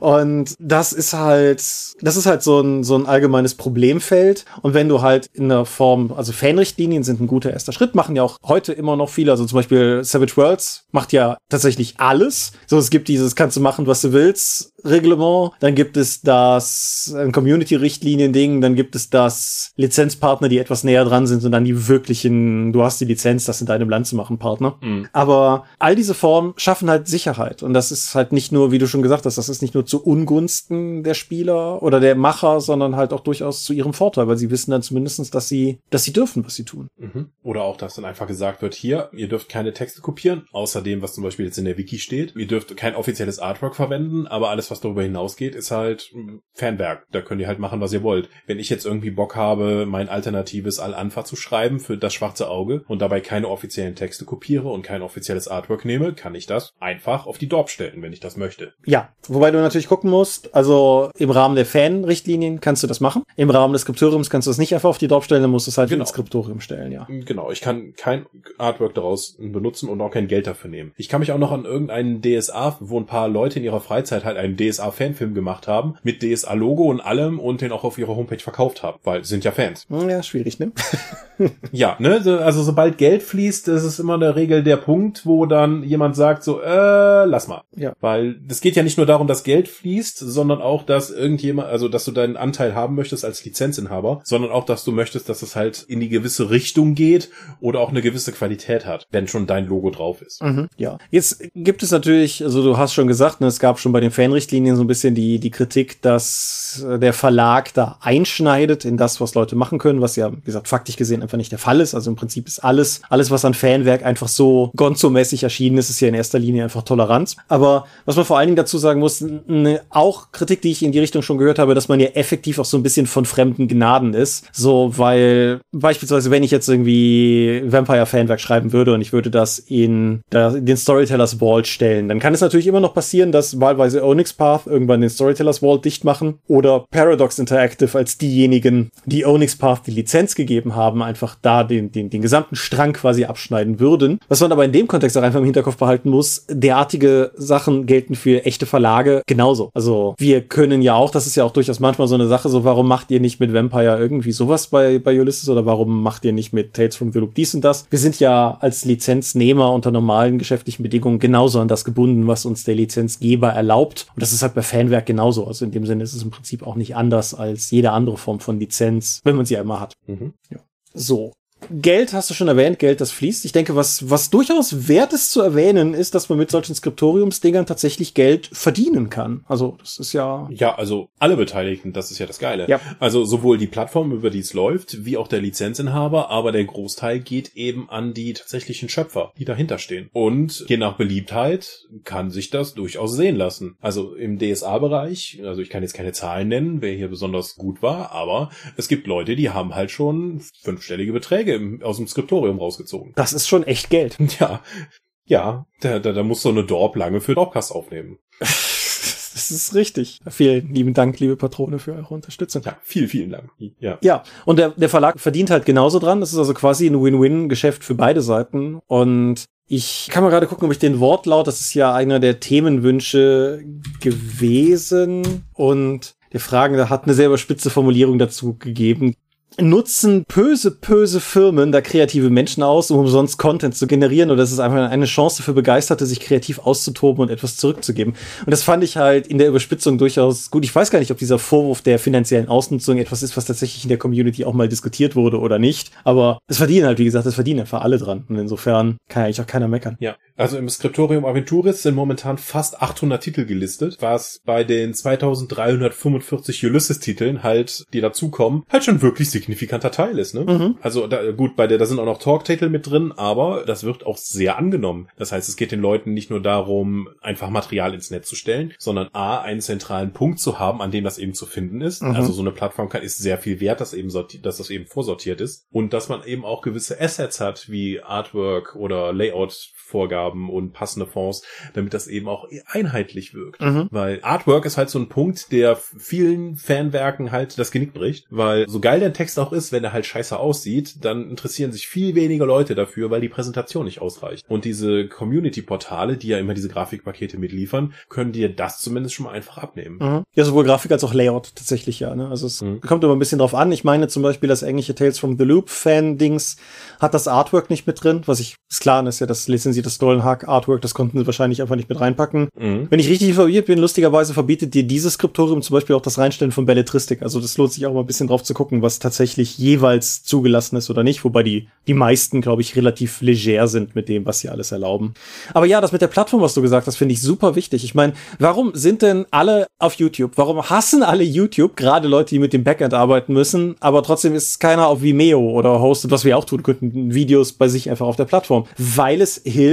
Und das ist halt, das ist halt so ein, so ein allgemeines Problemfeld. Und wenn du halt in der Form, also Fanrichtlinien sind ein guter erster Schritt, machen ja auch heute immer noch viele. Also zum Beispiel Savage Worlds macht ja tatsächlich alles. So, es gibt dieses, kannst du machen, was du willst. Reglement, dann gibt es das Community-Richtlinien-Ding, dann gibt es das Lizenzpartner, die etwas näher dran sind und dann die wirklichen, du hast die Lizenz, das in deinem Land zu machen, Partner. Mhm. Aber all diese Formen schaffen halt Sicherheit und das ist halt nicht nur, wie du schon gesagt hast, das ist nicht nur zu Ungunsten der Spieler oder der Macher, sondern halt auch durchaus zu ihrem Vorteil, weil sie wissen dann zumindestens, dass sie, dass sie dürfen, was sie tun. Mhm. Oder auch, dass dann einfach gesagt wird, hier, ihr dürft keine Texte kopieren, außer dem, was zum Beispiel jetzt in der Wiki steht. Ihr dürft kein offizielles Artwork verwenden, aber alles, was darüber hinausgeht, ist halt Fanwerk. Da könnt ihr halt machen, was ihr wollt. Wenn ich jetzt irgendwie Bock habe, mein alternatives Al-Anfa zu schreiben für das schwarze Auge und dabei keine offiziellen Texte kopiere und kein offizielles Artwork nehme, kann ich das einfach auf die Dorp stellen, wenn ich das möchte. Ja, wobei du natürlich gucken musst, also im Rahmen der Fan-Richtlinien kannst du das machen. Im Rahmen des Skriptoriums kannst du das nicht einfach auf die Dorp stellen, dann musst du es halt genau. ins Skriptorium stellen, ja. Genau, ich kann kein Artwork daraus benutzen und auch kein Geld dafür nehmen. Ich kann mich auch noch an irgendeinen DSA, wo ein paar Leute in ihrer Freizeit halt einen DSA Fanfilm gemacht haben, mit DSA-Logo und allem und den auch auf ihrer Homepage verkauft haben, weil sind ja Fans. Ja, schwierig, ne? [LAUGHS] ja, ne? Also sobald Geld fließt, ist es immer in der Regel der Punkt, wo dann jemand sagt so, äh, lass mal. Ja. Weil es geht ja nicht nur darum, dass Geld fließt, sondern auch, dass irgendjemand, also dass du deinen Anteil haben möchtest als Lizenzinhaber, sondern auch, dass du möchtest, dass es halt in die gewisse Richtung geht oder auch eine gewisse Qualität hat, wenn schon dein Logo drauf ist. Mhm, ja. Jetzt gibt es natürlich, also du hast schon gesagt, ne, es gab schon bei den Fanrichtlinien so ein bisschen die, die Kritik, dass äh, der Verlag da einschneidet in das, was Leute machen können, was ja, wie gesagt, faktisch gesehen einfach nicht der Fall ist. Also im Prinzip ist alles, alles, was an Fanwerk einfach so Gonzo-mäßig erschienen ist, ist ja in erster Linie einfach Toleranz. Aber was man vor allen Dingen dazu sagen muss, ne, auch Kritik, die ich in die Richtung schon gehört habe, dass man ja effektiv auch so ein bisschen von fremden Gnaden ist. So, weil beispielsweise, wenn ich jetzt irgendwie Vampire-Fanwerk schreiben würde und ich würde das in, den Storytellers Vault stellen, dann kann es natürlich immer noch passieren, dass wahlweise Onyx Path irgendwann den Storytellers Vault dicht machen oder Paradox Interactive als diejenigen, die Onyx Path die Lizenz gegeben haben, einfach da den, den, den gesamten Strang quasi abschneiden würden. Was man aber in dem Kontext auch einfach im Hinterkopf behalten muss, derartige Sachen gelten für echte Verlage genauso. Also wir können ja auch, das ist ja auch durchaus manchmal so eine Sache, so warum macht ihr nicht mit Vampire irgendwie sowas bei, bei Ulysses oder warum macht ihr nicht mit Tales from the Loop dies und das? Wir sind ja als Lizenznehmer unter normalen geschäftlichen Bedingungen genauso an das gebunden, was uns der Lizenzgeber erlaubt. Und das ist halt bei Fanwerk genauso. Also in dem Sinne ist es im Prinzip auch nicht anders als jede andere Form von Lizenz, wenn man sie einmal hat. Mhm. Ja. So. Geld hast du schon erwähnt, Geld, das fließt. Ich denke, was, was durchaus wert ist zu erwähnen, ist, dass man mit solchen Skriptoriumsdingern tatsächlich Geld verdienen kann. Also, das ist ja. Ja, also alle Beteiligten, das ist ja das Geile. Ja. Also sowohl die Plattform, über die es läuft, wie auch der Lizenzinhaber, aber der Großteil geht eben an die tatsächlichen Schöpfer, die dahinter stehen. Und je nach Beliebtheit kann sich das durchaus sehen lassen. Also im DSA-Bereich, also ich kann jetzt keine Zahlen nennen, wer hier besonders gut war, aber es gibt Leute, die haben halt schon fünfstellige Beträge Beträge im, aus dem Skriptorium rausgezogen. Das ist schon echt Geld. [LAUGHS] Ja. Ja, da, da, da muss so eine Dorp lange für Dorpcast aufnehmen. [LAUGHS] Das ist richtig. Vielen lieben Dank, liebe Patrone, für eure Unterstützung. Ja, vielen, vielen Dank. Ja. Ja, und der, der Verlag verdient halt genauso dran. Das ist also quasi ein Win-Win-Geschäft für beide Seiten. Und ich kann mal gerade gucken, ob ich den Wortlaut, das ist ja einer der Themenwünsche gewesen. Und der Fragende hat eine selber spitze Formulierung dazu gegeben nutzen böse, böse Firmen da kreative Menschen aus, um umsonst Content zu generieren oder es ist einfach eine Chance für Begeisterte, sich kreativ auszutoben und etwas zurückzugeben. Und das fand ich halt in der Überspitzung durchaus gut. Ich weiß gar nicht, ob dieser Vorwurf der finanziellen Ausnutzung etwas ist, was tatsächlich in der Community auch mal diskutiert wurde oder nicht. Aber es verdienen halt, wie gesagt, es verdienen einfach alle dran. Und insofern kann ja eigentlich auch keiner meckern. Ja, also im Skriptorium Aventuris sind momentan fast 800 Titel gelistet, was bei den 2345 Ulysses-Titeln halt, die dazukommen, halt schon wirklich signifikanter Teil ist. Ne? Mhm. Also da, gut, bei der da sind auch noch Talk-Titel mit drin, aber das wird auch sehr angenommen. Das heißt, es geht den Leuten nicht nur darum, einfach Material ins Netz zu stellen, sondern a einen zentralen Punkt zu haben, an dem das eben zu finden ist. Mhm. Also so eine Plattform kann ist sehr viel wert, dass eben sortiert, dass das eben vorsortiert ist und dass man eben auch gewisse Assets hat wie Artwork oder Layout Vorgaben und passende Fonds, damit das eben auch einheitlich wirkt. Mhm. Weil Artwork ist halt so ein Punkt, der vielen Fanwerken halt das Genick bricht, weil so geil der Text auch ist, wenn er halt scheiße aussieht, dann interessieren sich viel weniger Leute dafür, weil die Präsentation nicht ausreicht. Und diese Community-Portale, die ja immer diese Grafikpakete mitliefern, können dir das zumindest schon mal einfach abnehmen. Mhm. Ja, sowohl Grafik als auch Layout tatsächlich, ja. Ne? Also es mhm. kommt immer ein bisschen drauf an. Ich meine zum Beispiel das englische Tales from the Loop Fan-Dings hat das Artwork nicht mit drin, was ich, ist klar, ist ja das lizenzierte Stolenhack Artwork, das konnten sie wahrscheinlich einfach nicht mit reinpacken. Mhm. Wenn ich richtig informiert bin, lustigerweise verbietet dir dieses Skriptorium zum Beispiel auch das Reinstellen von Belletristik. Also das lohnt sich auch mal ein bisschen drauf zu gucken, was tatsächlich jeweils zugelassen ist oder nicht, wobei die, die meisten, glaube ich, relativ leger sind mit dem, was sie alles erlauben. Aber ja, das mit der Plattform, was du gesagt hast, finde ich super wichtig. Ich meine, warum sind denn alle auf YouTube? Warum hassen alle YouTube? Gerade Leute, die mit dem Backend arbeiten müssen, aber trotzdem ist keiner auf Vimeo oder hostet, was wir auch tun könnten, Videos bei sich einfach auf der Plattform, weil es hilft,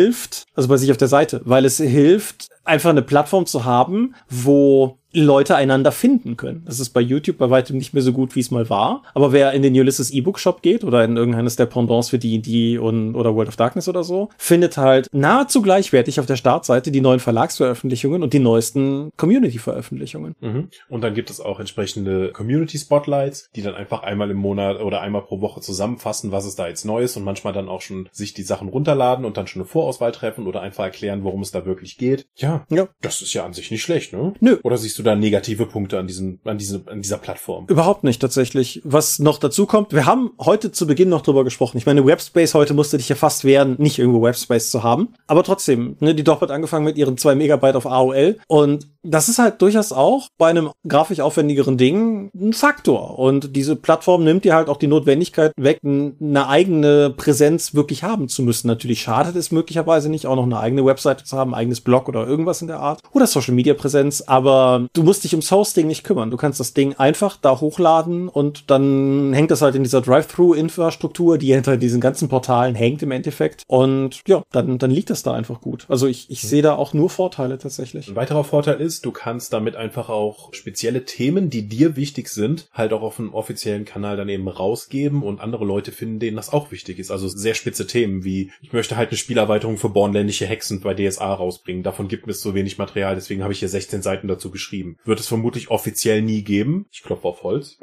also bei sich auf der Seite, weil es hilft, einfach eine Plattform zu haben, wo Leute einander finden können. Das ist bei YouTube bei weitem nicht mehr so gut, wie es mal war. Aber wer in den Ulysses E-Book Shop geht oder in irgendeines der Pendants für D&D und oder World of Darkness oder so, findet halt nahezu gleichwertig auf der Startseite die neuen Verlagsveröffentlichungen und die neuesten Community-Veröffentlichungen. Mhm. Und dann gibt es auch entsprechende Community Spotlights, die dann einfach einmal im Monat oder einmal pro Woche zusammenfassen, was es da jetzt Neues und manchmal dann auch schon sich die Sachen runterladen und dann schon eine Vorauswahl treffen oder einfach erklären, worum es da wirklich geht. Ja, ja. das ist ja an sich nicht schlecht, ne? Nö. Oder siehst du da negative Punkte an diesem, an diesem, an dieser Plattform? Überhaupt nicht tatsächlich. Was noch dazu kommt, wir haben heute zu Beginn noch drüber gesprochen. Ich meine, Webspace heute musste dich ja fast wehren, nicht irgendwo Webspace zu haben. Aber trotzdem, ne, die Doc hat angefangen mit ihren zwei Megabyte auf AOL und das ist halt durchaus auch bei einem grafisch aufwendigeren Ding ein Faktor. Und diese Plattform nimmt dir halt auch die Notwendigkeit weg, eine eigene Präsenz wirklich haben zu müssen. Natürlich schadet es möglicherweise nicht, auch noch eine eigene Webseite zu haben, eigenes Blog oder irgendwas in der Art. Oder Social Media Präsenz, aber du musst dich ums Hosting nicht kümmern. Du kannst das Ding einfach da hochladen und dann hängt das halt in dieser Drive-Thru-Infrastruktur, die hinter diesen ganzen Portalen hängt im Endeffekt. Und ja, dann, dann liegt das da einfach gut. Also ich, ich sehe da auch nur Vorteile tatsächlich. Ein weiterer Vorteil ist, du kannst damit einfach auch spezielle Themen, die dir wichtig sind, halt auch auf einem offiziellen Kanal dann eben rausgeben und andere Leute finden, denen das auch wichtig ist. Also sehr spitze Themen wie, ich möchte halt eine Spielerweiterung für bornländische Hexen bei DSA rausbringen. Davon gibt es so wenig Material, deswegen habe ich hier 16 Seiten dazu geschrieben. Wird es vermutlich offiziell nie geben. Ich klopfe auf Holz.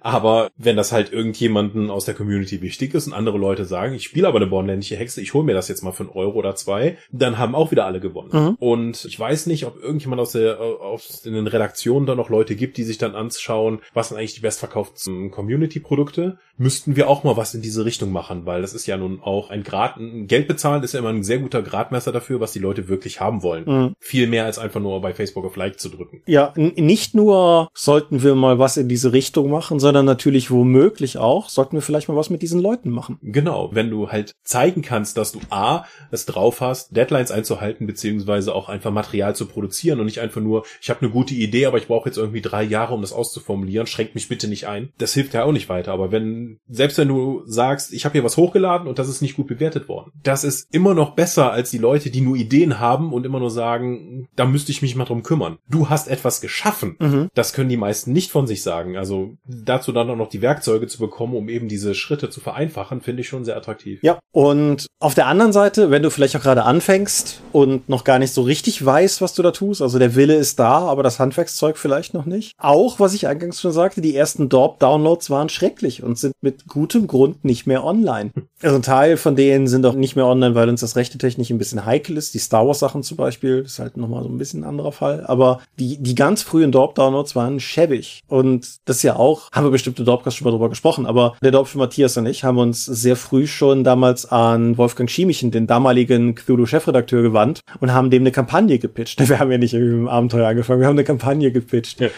Aber wenn das halt irgendjemanden aus der Community wichtig ist und andere Leute sagen, ich spiele aber eine bornländische Hexe, ich hole mir das jetzt mal für einen Euro oder zwei, dann haben auch wieder alle gewonnen. Mhm. Und ich weiß nicht, ob irgendjemand aus der aus den Redaktionen da noch Leute gibt, die sich dann anschauen, was sind eigentlich die bestverkauften Community-Produkte. Müssten wir auch mal was in diese Richtung machen, weil das ist ja nun auch ein Grad, ein Geld bezahlen ist ja immer ein sehr guter Gradmesser dafür, was die Leute wirklich haben wollen. Mhm. Viel mehr als einfach nur bei Facebook auf Like zu drücken. Ja, nicht nur sollten wir mal was in diese Richtung machen, sondern sondern natürlich womöglich auch, sollten wir vielleicht mal was mit diesen Leuten machen. Genau, wenn du halt zeigen kannst, dass du A, es drauf hast, Deadlines einzuhalten, beziehungsweise auch einfach Material zu produzieren und nicht einfach nur, ich habe eine gute Idee, aber ich brauche jetzt irgendwie drei Jahre, um das auszuformulieren, schränkt mich bitte nicht ein. Das hilft ja auch nicht weiter, aber wenn, selbst wenn du sagst, ich habe hier was hochgeladen und das ist nicht gut bewertet worden, das ist immer noch besser als die Leute, die nur Ideen haben und immer nur sagen, da müsste ich mich mal drum kümmern. Du hast etwas geschaffen. Mhm. Das können die meisten nicht von sich sagen. Also dazu dann auch noch die Werkzeuge zu bekommen, um eben diese Schritte zu vereinfachen, finde ich schon sehr attraktiv. Ja, und auf der anderen Seite, wenn du vielleicht auch gerade anfängst und noch gar nicht so richtig weißt, was du da tust, also der Wille ist da, aber das Handwerkszeug vielleicht noch nicht. Auch, was ich eingangs schon sagte, die ersten Dorp-Downloads waren schrecklich und sind mit gutem Grund nicht mehr online. Also ein Teil von denen sind auch nicht mehr online, weil uns das rechte technisch ein bisschen heikel ist. Die Star Wars Sachen zum Beispiel, das ist halt nochmal so ein bisschen ein anderer Fall. Aber die, die ganz frühen Dorp-Downloads waren schäbig. Und das ist ja auch auch, haben wir bestimmt im Dorpcast schon mal drüber gesprochen, aber der Dorpsche Matthias und ich haben uns sehr früh schon damals an Wolfgang Schiemichen, den damaligen Cthulhu-Chefredakteur, gewandt und haben dem eine Kampagne gepitcht. [LAUGHS] Wir haben ja nicht irgendwie im Abenteuer angefangen, wir haben eine Kampagne gepitcht. Ja,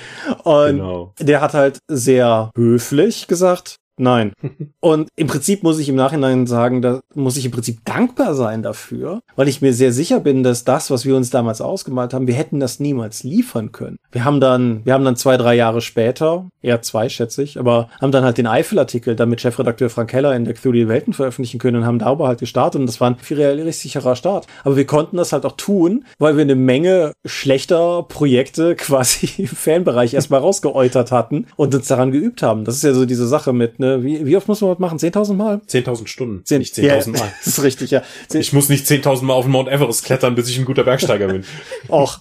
und genau. der hat halt sehr höflich gesagt, Nein. [LAUGHS] Und im Prinzip muss ich im Nachhinein sagen, da muss ich im Prinzip dankbar sein dafür, weil ich mir sehr sicher bin, dass das, was wir uns damals ausgemalt haben, wir hätten das niemals liefern können. Wir haben dann, wir haben dann zwei, drei Jahre später, eher zwei, schätze ich, aber haben dann halt den Eifel-Artikel dann mit Chefredakteur Frank Keller in der Cthulhu Welten veröffentlichen können und haben darüber halt gestartet und das war ein viel realistischerer Start. Aber wir konnten das halt auch tun, weil wir eine Menge schlechter Projekte [LAUGHS] quasi im Fanbereich erstmal rausgeäutert hatten und uns daran geübt haben. Das ist ja so diese Sache mit, ne, wie, wie oft muss man das machen? 10.000 Mal? 10.000 Stunden. 10, nicht 10.000 ja, Mal. Das [LAUGHS] ist richtig, ja. 10, ich muss nicht 10.000 Mal auf den Mount Everest klettern, bis ich ein guter Bergsteiger bin. Och.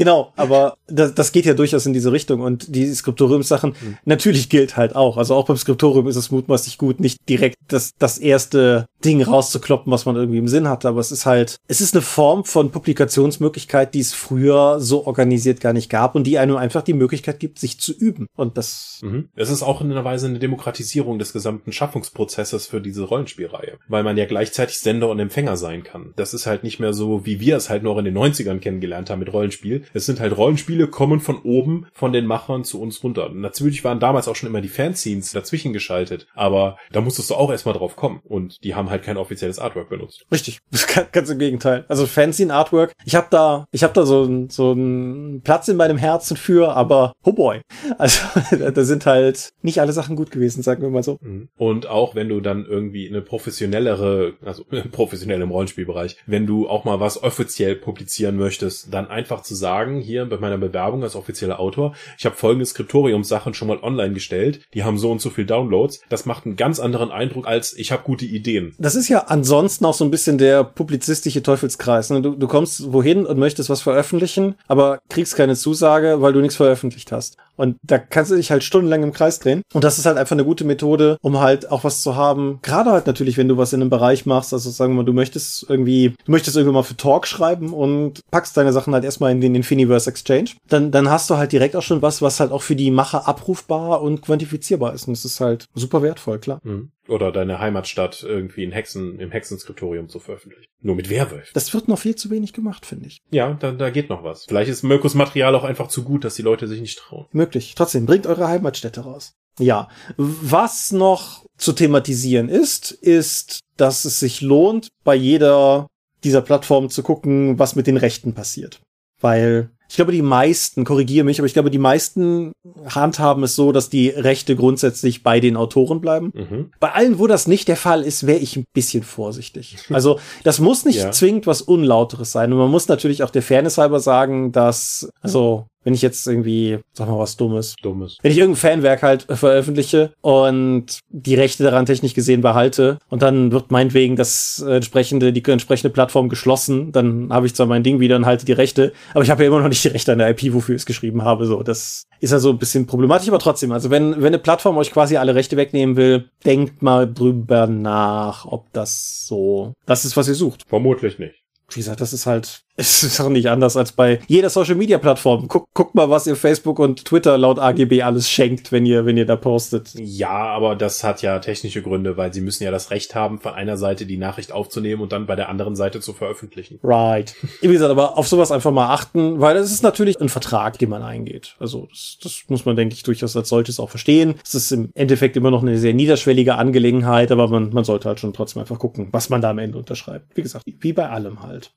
Genau, aber das, das geht ja durchaus in diese Richtung und die Skriptorium-Sachen, mhm. natürlich gilt halt auch. Also auch beim Skriptorium ist es mutmaßlich gut, nicht direkt das, das erste Ding rauszukloppen, was man irgendwie im Sinn hatte, aber es ist halt, es ist eine Form von Publikationsmöglichkeit, die es früher so organisiert gar nicht gab und die einem einfach die Möglichkeit gibt, sich zu üben. Und das. Mhm. Es ist auch in einer Weise eine Demokratisierung des gesamten Schaffungsprozesses für diese Rollenspielreihe, weil man ja gleichzeitig Sender und Empfänger sein kann. Das ist halt nicht mehr so, wie wir es halt noch in den 90ern kennengelernt haben mit Rollenspiel, es sind halt Rollenspiele, kommen von oben von den Machern zu uns runter. natürlich waren damals auch schon immer die Fanscenes dazwischen geschaltet, aber da musstest du auch erstmal drauf kommen. Und die haben halt kein offizielles Artwork benutzt. Richtig, [LAUGHS] ganz im Gegenteil. Also Fanscene-Artwork, ich habe da, ich habe da so, so einen Platz in meinem Herzen für, aber oh boy. [LAUGHS] Also da sind halt nicht alle Sachen gut gewesen, sagen wir mal so. Mhm. Und auch wenn du dann irgendwie eine professionellere, also [LAUGHS] professionell im Rollenspielbereich, wenn du auch mal was offiziell publizieren möchtest, dann einfach zu sagen, sagen, hier bei meiner Bewerbung als offizieller Autor, ich habe folgende Skriptoriumssachen schon mal online gestellt, die haben so und so viel Downloads. Das macht einen ganz anderen Eindruck als ich habe gute Ideen. Das ist ja ansonsten auch so ein bisschen der publizistische Teufelskreis. Ne? Du, du kommst wohin und möchtest was veröffentlichen, aber kriegst keine Zusage, weil du nichts veröffentlicht hast. Und da kannst du dich halt stundenlang im Kreis drehen. Und das ist halt einfach eine gute Methode, um halt auch was zu haben. Gerade halt natürlich, wenn du was in einem Bereich machst, also sagen wir mal, du möchtest irgendwie, du möchtest irgendwie mal für Talk schreiben und packst deine Sachen halt erstmal in den Infiniverse Exchange. Dann, dann hast du halt direkt auch schon was, was halt auch für die Macher abrufbar und quantifizierbar ist. Und das ist halt super wertvoll, klar. Mhm oder deine Heimatstadt irgendwie in Hexen, im Hexenskriptorium zu veröffentlichen. Nur mit Werwölfen. Das wird noch viel zu wenig gemacht, finde ich. Ja, da, da geht noch was. Vielleicht ist Mirkus Material auch einfach zu gut, dass die Leute sich nicht trauen. Möglich. Trotzdem, bringt eure Heimatstädte raus. Ja. Was noch zu thematisieren ist, ist, dass es sich lohnt, bei jeder dieser Plattformen zu gucken, was mit den Rechten passiert. Weil ich glaube, die meisten, korrigiere mich, aber ich glaube, die meisten handhaben es so, dass die Rechte grundsätzlich bei den Autoren bleiben. Mhm. Bei allen, wo das nicht der Fall ist, wäre ich ein bisschen vorsichtig. [LAUGHS] Also, das muss nicht ja. zwingend was Unlauteres sein. Und man muss natürlich auch der Fairness halber sagen, dass, also, wenn ich jetzt irgendwie, sag mal was Dummes. Dummes. Wenn ich irgendein Fanwerk halt veröffentliche und die Rechte daran technisch gesehen behalte und dann wird meinetwegen das entsprechende, die entsprechende Plattform geschlossen, dann habe ich zwar mein Ding wieder und halte die Rechte, aber ich habe ja immer noch nicht die Rechte an der IP, wofür ich es geschrieben habe. So, das ist also ein bisschen problematisch, aber trotzdem, also wenn, wenn eine Plattform euch quasi alle Rechte wegnehmen will, denkt mal drüber nach, ob das so, das ist, was ihr sucht. Vermutlich nicht. Wie gesagt, das ist halt es ist auch nicht anders als bei jeder Social Media Plattform. Guck, guck mal, was ihr Facebook und Twitter laut AGB alles schenkt, wenn ihr, wenn ihr da postet. Ja, aber das hat ja technische Gründe, weil sie müssen ja das Recht haben, von einer Seite die Nachricht aufzunehmen und dann bei der anderen Seite zu veröffentlichen. Right. Wie gesagt, aber auf sowas einfach mal achten, weil es ist natürlich ein Vertrag, den man eingeht. Also, das, das muss man, denke ich, durchaus als solches auch verstehen. Es ist im Endeffekt immer noch eine sehr niederschwellige Angelegenheit, aber man, man sollte halt schon trotzdem einfach gucken, was man da am Ende unterschreibt. Wie gesagt, wie bei allem halt.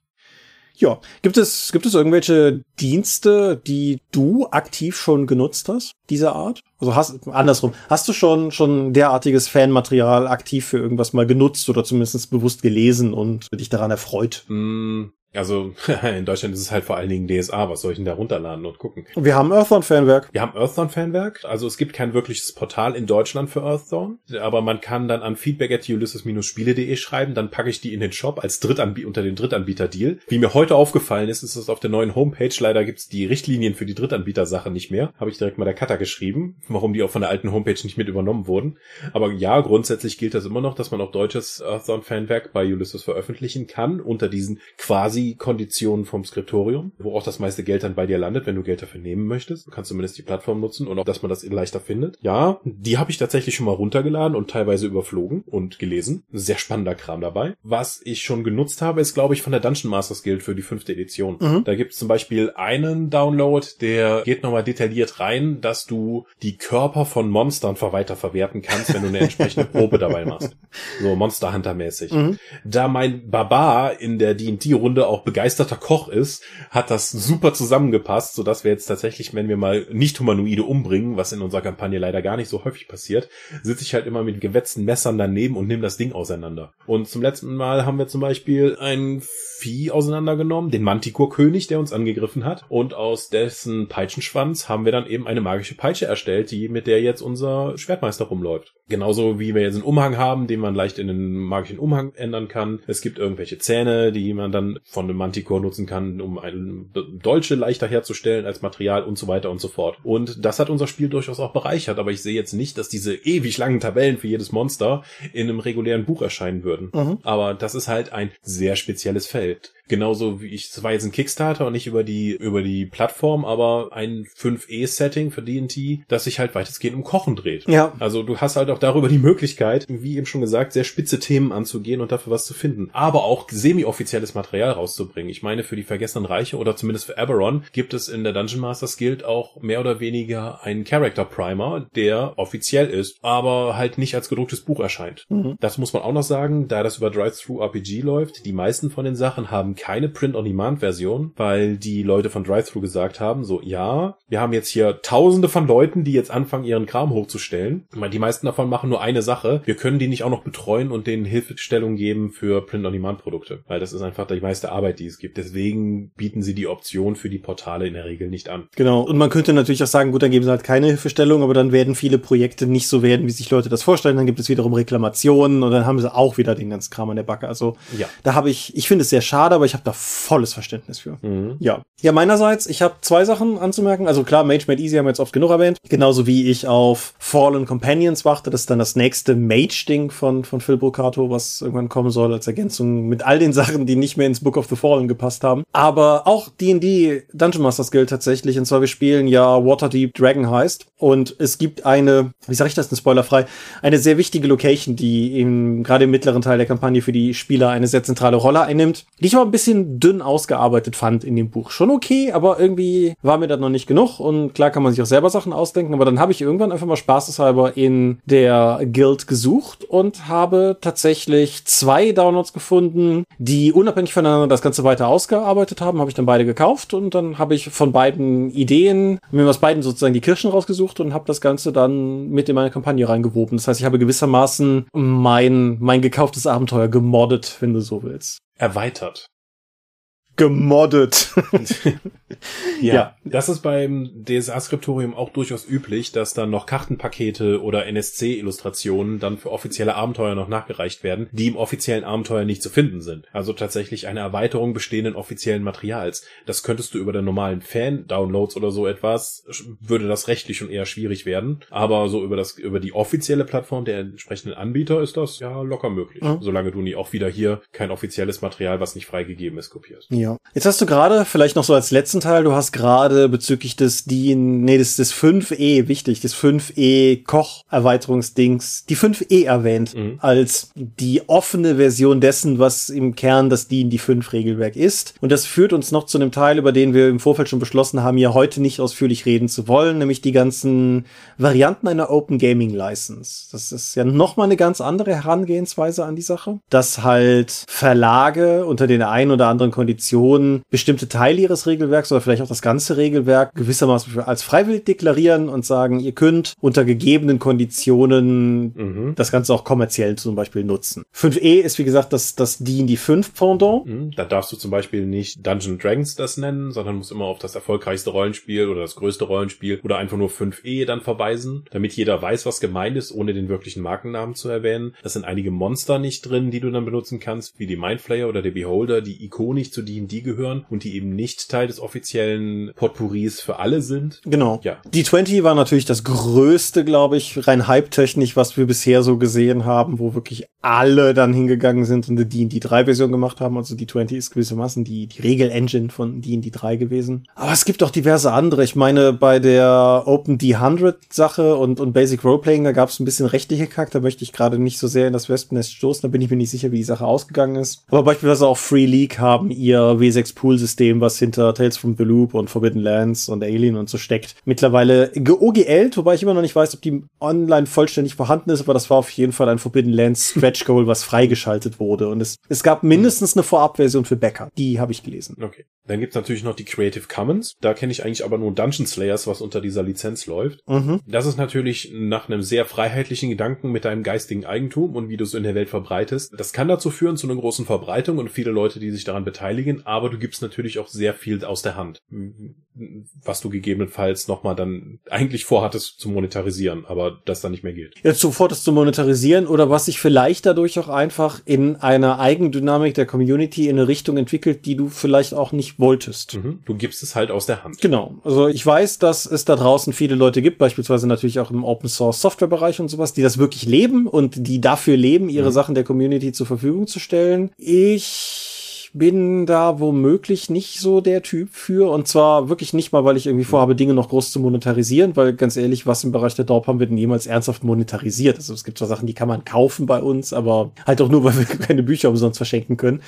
Ja, gibt es, gibt es irgendwelche Dienste, die du aktiv schon genutzt hast, dieser Art? Also hast, andersrum, hast du schon, schon derartiges Fanmaterial aktiv für irgendwas mal genutzt oder zumindest bewusst gelesen und dich daran erfreut? Mm, also [LAUGHS] in Deutschland ist es halt vor allen Dingen DSA. Was soll ich denn da runterladen und gucken? Wir haben Earthdawn-Fanwerk. Wir haben Earthdawn-Fanwerk. Also es gibt kein wirkliches Portal in Deutschland für Earthdawn. Aber man kann dann an feedback at ulysses-spiele.de schreiben. Dann packe ich die in den Shop als Drittanbieter unter den Drittanbieter-Deal. Wie mir heute aufgefallen ist, ist es auf der neuen Homepage. Leider gibt's die Richtlinien für die Drittanbieter-Sache nicht mehr. Habe ich direkt mal der Cutter geschrieben, warum die auch von der alten Homepage nicht mit übernommen wurden. Aber ja, grundsätzlich gilt das immer noch, dass man auch deutsches Earthdawn-Fanwerk bei Ulysses veröffentlichen kann unter diesen quasi die Konditionen vom Skriptorium, wo auch das meiste Geld dann bei dir landet, wenn du Geld dafür nehmen möchtest. Du kannst zumindest die Plattform nutzen und auch, dass man das leichter findet. Ja, die habe ich tatsächlich schon mal runtergeladen und teilweise überflogen und gelesen. Sehr spannender Kram dabei. Was ich schon genutzt habe, ist, glaube ich, von der Dungeon Masters Guild für die fünfte Edition. Mhm. Da gibt es zum Beispiel einen Download, der geht nochmal detailliert rein, dass du die Körper von Monstern weiter verwerten kannst, wenn du eine entsprechende [LAUGHS] Probe dabei machst. So Monster Hunter mäßig. Mhm. Da mein Barbar in der D&D-Runde auch begeisterter Koch ist, hat das super zusammengepasst, sodass wir jetzt tatsächlich, wenn wir mal nicht-Humanoide umbringen, was in unserer Kampagne leider gar nicht so häufig passiert, sitze ich halt immer mit gewetzten Messern daneben und nehme das Ding auseinander. Und zum letzten Mal haben wir zum Beispiel ein Vieh auseinandergenommen, den Manticore-König, der uns angegriffen hat. Und aus dessen Peitschenschwanz haben wir dann eben eine magische Peitsche erstellt, die mit der jetzt unser Schwertmeister rumläuft. Genauso wie wir jetzt einen Umhang haben, den man leicht in einen magischen Umhang ändern kann. Es gibt irgendwelche Zähne, die man dann von dem Manticore nutzen kann, um einen Dolche leichter herzustellen als Material und so weiter und so fort. Und das hat unser Spiel durchaus auch bereichert, aber ich sehe jetzt nicht, dass diese ewig langen Tabellen für jedes Monster in einem regulären Buch erscheinen würden. Mhm. Aber das ist halt ein sehr spezielles Feld. Genauso wie ich, es war jetzt ein Kickstarter und nicht über die, über die Plattform, aber ein 5E-Setting für D&T, das sich halt weitestgehend um Kochen dreht. Ja. Also du hast halt auch darüber die Möglichkeit, wie eben schon gesagt, sehr spitze Themen anzugehen und dafür was zu finden. Aber auch semi-offizielles Material rauszubringen. Ich meine, für die Vergessenen Reiche oder zumindest für Aberon gibt es in der Dungeon Masters Guild auch mehr oder weniger einen Character Primer, der offiziell ist, aber halt nicht als gedrucktes Buch erscheint. Mhm. Das muss man auch noch sagen, da das über Drive-Thru-RPG läuft, die meisten von den Sachen haben keine Print-on-Demand-Version, weil die Leute von Drive-Thru gesagt haben, so, ja, wir haben jetzt hier tausende von Leuten, die jetzt anfangen, ihren Kram hochzustellen. Ich meine, die meisten davon machen nur eine Sache. Wir können die nicht auch noch betreuen und denen Hilfestellung geben für Print-on-Demand-Produkte, weil das ist einfach die meiste Arbeit, die es gibt. Deswegen bieten sie die Option für die Portale in der Regel nicht an. Genau. Und man könnte natürlich auch sagen, gut, dann geben sie halt keine Hilfestellung, aber dann werden viele Projekte nicht so werden, wie sich Leute das vorstellen. Dann gibt es wiederum Reklamationen und dann haben sie auch wieder den ganzen Kram an der Backe. Also ja. da habe ich, ich finde es sehr schade, aber ich habe da volles Verständnis für. Mhm. Ja. Ja, meinerseits, ich habe zwei Sachen anzumerken. Also klar, Mage Made Easy haben wir jetzt oft genug erwähnt. Genauso wie ich auf Fallen Companions warte. Das ist dann das nächste Mage-Ding von, von Phil Brocato, was irgendwann kommen soll als Ergänzung mit all den [LAUGHS] Sachen, die nicht mehr ins Book of the Fallen gepasst haben. Aber auch D&D Dungeon Masters gilt tatsächlich. Und zwar wir spielen ja Waterdeep Dragon heißt. Und es gibt eine, wie sage ich das denn spoilerfrei, eine sehr wichtige Location, die im, gerade im mittleren Teil der Kampagne für die Spieler eine sehr zentrale Rolle einnimmt. Die ich aber bisschen dünn ausgearbeitet fand in dem Buch. Schon okay, aber irgendwie war mir das noch nicht genug. Und klar kann man sich auch selber Sachen ausdenken, aber dann habe ich irgendwann einfach mal spaßeshalber in der Guild gesucht und habe tatsächlich zwei Downloads gefunden, die unabhängig voneinander das Ganze weiter ausgearbeitet haben. Habe ich dann beide gekauft und dann habe ich von beiden Ideen, mir aus beiden sozusagen die Kirschen rausgesucht und habe das Ganze dann mit in meine Kampagne reingewoben. Das heißt, ich habe gewissermaßen mein, mein gekauftes Abenteuer gemoddet, wenn du so willst. Erweitert gemoddet. [LAUGHS] ja, ja, das ist beim DSA-Skriptorium auch durchaus üblich, dass dann noch Kartenpakete oder NSC-Illustrationen dann für offizielle Abenteuer noch nachgereicht werden, die im offiziellen Abenteuer nicht zu finden sind. Also tatsächlich eine Erweiterung bestehenden offiziellen Materials. Das könntest du über den normalen Fan-Downloads oder so etwas, würde das rechtlich schon eher schwierig werden. Aber so über das, über die offizielle Plattform der entsprechenden Anbieter ist das ja locker möglich. Mhm. Solange du nie auch wieder hier kein offizielles Material, was nicht freigegeben ist, kopierst. Ja. Ja. Jetzt hast du gerade, vielleicht noch so als letzten Teil, du hast gerade bezüglich des DIN, nee, des, des 5E, wichtig, des 5E Koch-Erweiterungsdings, die 5E erwähnt, mhm. als die offene Version dessen, was im Kern das DIN die 5 Regelwerk ist. Und das führt uns noch zu einem Teil, über den wir im Vorfeld schon beschlossen haben, hier heute nicht ausführlich reden zu wollen, nämlich die ganzen Varianten einer Open Gaming License. Das ist ja nochmal eine ganz andere Herangehensweise an die Sache, dass halt Verlage unter den ein oder anderen Konditionen Organisationen bestimmte Teile ihres Regelwerks oder vielleicht auch das ganze Regelwerk gewissermaßen als freiwillig deklarieren und sagen, ihr könnt unter gegebenen Konditionen mhm. das Ganze auch kommerziell zum Beispiel nutzen. 5e ist wie gesagt das, das D&D 5 Pendant. Mhm. Da darfst du zum Beispiel nicht Dungeon Dragons das nennen, sondern musst immer auf das erfolgreichste Rollenspiel oder das größte Rollenspiel oder einfach nur 5e dann verweisen, damit jeder weiß, was gemeint ist, ohne den wirklichen Markennamen zu erwähnen. Das sind einige Monster nicht drin, die du dann benutzen kannst, wie die Mindflayer oder der Beholder, die ikonisch zu D&D D&D gehören und die eben nicht Teil des offiziellen Potpourris für alle sind. Genau. Ja. Die 20 war natürlich das größte, glaube ich, rein hype-technisch, was wir bisher so gesehen haben, wo wirklich alle dann hingegangen sind und eine D&D 3 Version gemacht haben. Also die 20 ist gewissermaßen die, die Regel-Engine von D&D 3 gewesen. Aber es gibt auch diverse andere. Ich meine, bei der Open D100 Sache und, und Basic Roleplaying, da gab es ein bisschen rechtliche Kack. Da möchte ich gerade nicht so sehr in das Wespennest stoßen. Da bin ich mir nicht sicher, wie die Sache ausgegangen ist. Aber beispielsweise auch Free League haben ihr W6 Pool-System, was hinter Tales from the Loop und Forbidden Lands und Alien und so steckt, mittlerweile geoglt, wobei ich immer noch nicht weiß, ob die online vollständig vorhanden ist, aber das war auf jeden Fall ein Forbidden Lands Stretch Goal, was freigeschaltet wurde. Und es, es gab mindestens eine Vorabversion für Bäcker. Die habe ich gelesen. Okay. Dann gibt's natürlich noch die Creative Commons. Da kenne ich eigentlich aber nur Dungeon Slayers, was unter dieser Lizenz läuft. Mhm. Das ist natürlich nach einem sehr freiheitlichen Gedanken mit deinem geistigen Eigentum und wie du es in der Welt verbreitest. Das kann dazu führen zu einer großen Verbreitung und viele Leute, die sich daran beteiligen, aber du gibst natürlich auch sehr viel aus der Hand, was du gegebenenfalls nochmal dann eigentlich vorhattest zu monetarisieren, aber das dann nicht mehr gilt. Jetzt sofort das zu monetarisieren oder was sich vielleicht dadurch auch einfach in einer Eigendynamik der Community in eine Richtung entwickelt, die du vielleicht auch nicht wolltest. Mhm. Du gibst es halt aus der Hand. Genau. Also ich weiß, dass es da draußen viele Leute gibt, beispielsweise natürlich auch im Open Source Software Bereich und sowas, die das wirklich leben und die dafür leben, ihre Mhm. Sachen der Community zur Verfügung zu stellen. Ich bin da womöglich nicht so der Typ für und zwar wirklich nicht mal, weil ich irgendwie vorhabe, Dinge noch groß zu monetarisieren, weil ganz ehrlich, was im Bereich der Dorp haben wir denn jemals ernsthaft monetarisiert? Also es gibt zwar Sachen, die kann man kaufen bei uns, aber halt auch nur, weil wir [LAUGHS] keine Bücher umsonst verschenken können.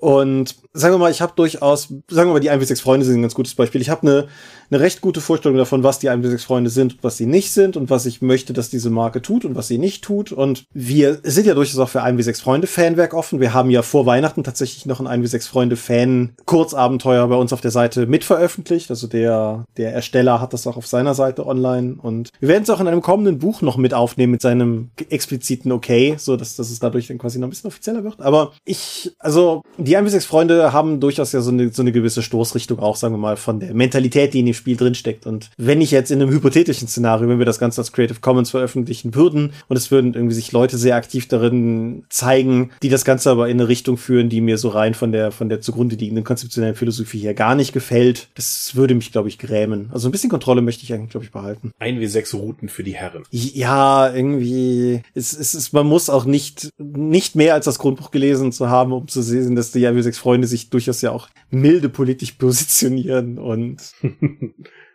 Und sagen wir mal, ich habe durchaus, sagen wir mal, die 1 bis 6 Freunde sind ein ganz gutes Beispiel. Ich habe eine, eine recht gute Vorstellung davon, was die 1 bis 6 Freunde sind und was sie nicht sind und was ich möchte, dass diese Marke tut und was sie nicht tut. Und wir sind ja durchaus auch für 1 bis 6 Freunde Fanwerk offen. Wir haben ja vor Weihnachten tatsächlich noch ein 1 bis 6 Freunde Fan Kurzabenteuer bei uns auf der Seite mitveröffentlicht. Also der, der Ersteller hat das auch auf seiner Seite online und wir werden es auch in einem kommenden Buch noch mit aufnehmen mit seinem expliziten Okay, so dass, dass es dadurch dann quasi noch ein bisschen offizieller wird. Aber ich, also die 1 bis 6 Freunde haben durchaus ja so eine, so eine gewisse Stoßrichtung auch, sagen wir mal, von der Mentalität, die in dem Spiel drinsteckt. Und wenn ich jetzt in einem hypothetischen Szenario, wenn wir das Ganze als Creative Commons veröffentlichen würden und es würden irgendwie sich Leute sehr aktiv darin zeigen, die das Ganze aber in eine Richtung führen, die mir so rein von der, von der zugrunde liegenden konzeptionellen Philosophie her gar nicht gefällt, das würde mich, glaube ich, grämen. Also ein bisschen Kontrolle möchte ich eigentlich, glaube ich, behalten. Ein wie sechs Routen für die Herren. Ja, irgendwie, es, es ist, man muss auch nicht, nicht mehr als das Grundbuch gelesen zu haben, um zu sehen, dass die ja sechs Freunde sich durchaus ja auch milde politisch positionieren und [LAUGHS]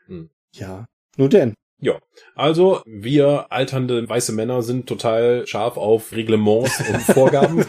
Hm. ja. Nun denn. Ja, also wir alternde weiße Männer sind total scharf auf Reglements und [LAUGHS] Vorgaben,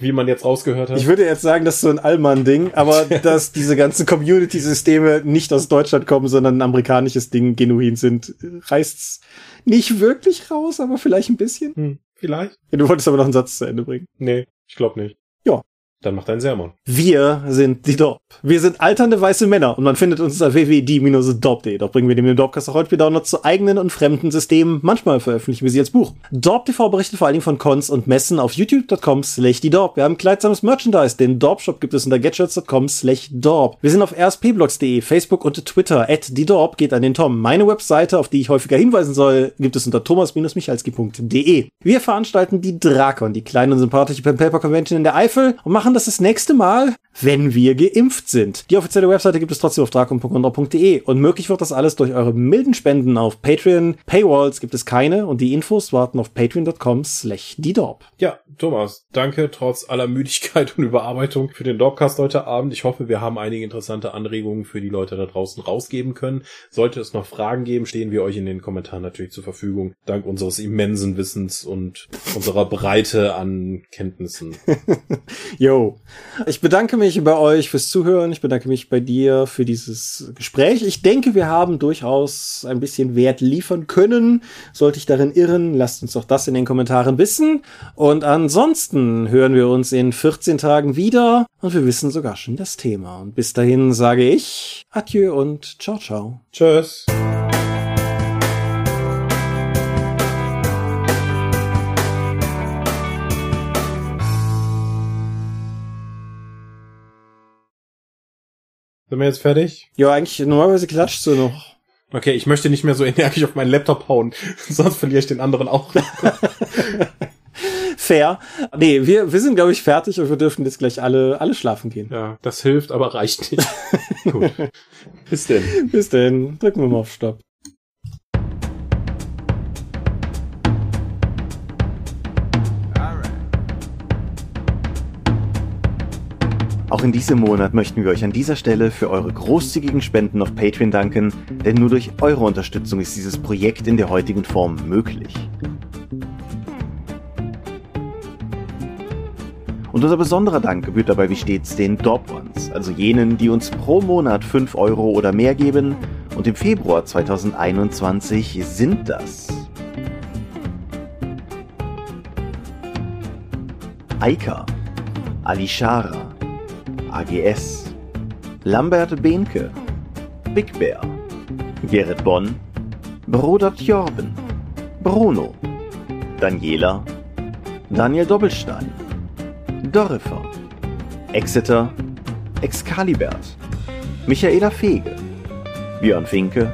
wie man jetzt rausgehört hat. Ich würde jetzt sagen, das ist so ein Allmann-Ding, aber [LAUGHS] dass diese ganzen Community-Systeme nicht aus Deutschland kommen, sondern ein amerikanisches Ding genuin sind, reißt's nicht wirklich raus, aber vielleicht ein bisschen. hm, vielleicht? Ja, du wolltest aber noch einen Satz zu Ende bringen. Nee, ich glaube nicht. Ja. Dann macht dein Sermon. Wir sind die Dorp. Wir sind alternde weiße Männer und man findet uns unter www.die-dorp.de. Dort bringen wir dem Dorpcast auch heute wieder Downloads zu eigenen und fremden Systemen. Manchmal veröffentlichen wir sie als Buch. Dorp TV berichtet vor allen Dingen von Cons und Messen auf youtube.com slash die Dorp. Wir haben kleidsames Merchandise. Den Dorp Shop gibt es unter getshirts.com slash Dorp. Wir sind auf rspblogs.de, Facebook und Twitter. At die Dorp geht an den Tom. Meine Webseite, auf die ich häufiger hinweisen soll, gibt es unter thomas-michalski.de. Wir veranstalten die Drakon, die kleine und sympathische Pen Paper Convention in der Eifel und machen das das nächste Mal, wenn wir geimpft sind. Die offizielle Webseite gibt es trotzdem auf drakon.de und möglich wird das alles durch eure milden Spenden auf Patreon. Paywalls gibt es keine und die Infos warten auf patreon.com slash die Dorp. Ja, Thomas, danke trotz aller Müdigkeit [LAUGHS] und Überarbeitung für den Dropcast heute Abend. Ich hoffe, wir haben einige interessante Anregungen für die Leute da draußen rausgeben können. Sollte es noch Fragen geben, stehen wir euch in den Kommentaren natürlich zur Verfügung. Dank unseres immensen Wissens und unserer Breite an Kenntnissen. [LAUGHS] Yo. Ich bedanke mich bei euch fürs Zuhören. Ich bedanke mich bei dir für dieses Gespräch. Ich denke, wir haben durchaus ein bisschen Wert liefern können. Sollte ich darin irren, lasst uns doch das in den Kommentaren wissen. Und ansonsten hören wir uns in 14 Tagen wieder und wir wissen sogar schon das Thema. Und bis dahin sage ich Adieu und ciao, ciao. Tschüss. Sind wir jetzt fertig? Ja, eigentlich normalerweise klatscht so noch. Okay, ich möchte nicht mehr so energisch auf meinen Laptop hauen, [LAUGHS] sonst verliere ich den anderen auch. [LAUGHS] Fair. Nee, wir, wir sind, glaube ich, fertig und wir dürfen jetzt gleich alle, alle schlafen gehen. Ja, das hilft, aber reicht nicht. [LAUGHS] Gut. Bis denn. Bis denn. Drücken wir mal auf Stopp. Auch in diesem Monat möchten wir euch an dieser Stelle für eure großzügigen Spenden auf Patreon danken, denn nur durch eure Unterstützung ist dieses Projekt in der heutigen Form möglich. Und unser besonderer Dank gebührt dabei wie stets den Ones, also jenen, die uns pro Monat 5 Euro oder mehr geben. Und im Februar 2021 sind das Eika, Alishara, AGS, Lambert Behnke, Big Bear, Gerrit Bonn, Brodert Jorben, Bruno, Daniela, Daniel Doppelstein, Dorifer, Exeter, Excalibert, Michaela Fege, Björn Finke,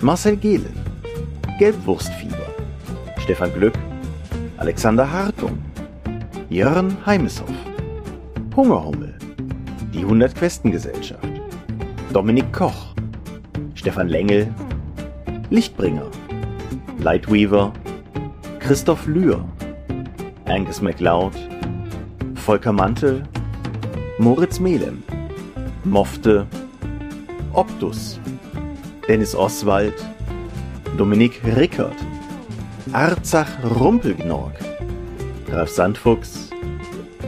Marcel Gehlen, Gelbwurstfieber, Stefan Glück, Alexander Hartung, Jörn Heimeshoff, Hungerhummel, die 100 Questengesellschaft, Dominik Koch, Stefan Lengel, Lichtbringer, Lightweaver, Christoph Lühr, Angus MacLeod, Volker Mantel, Moritz Melem, Mofte, Optus, Dennis Oswald, Dominik Rickert, Arzach Rumpelgnorg, Ralf Sandfuchs,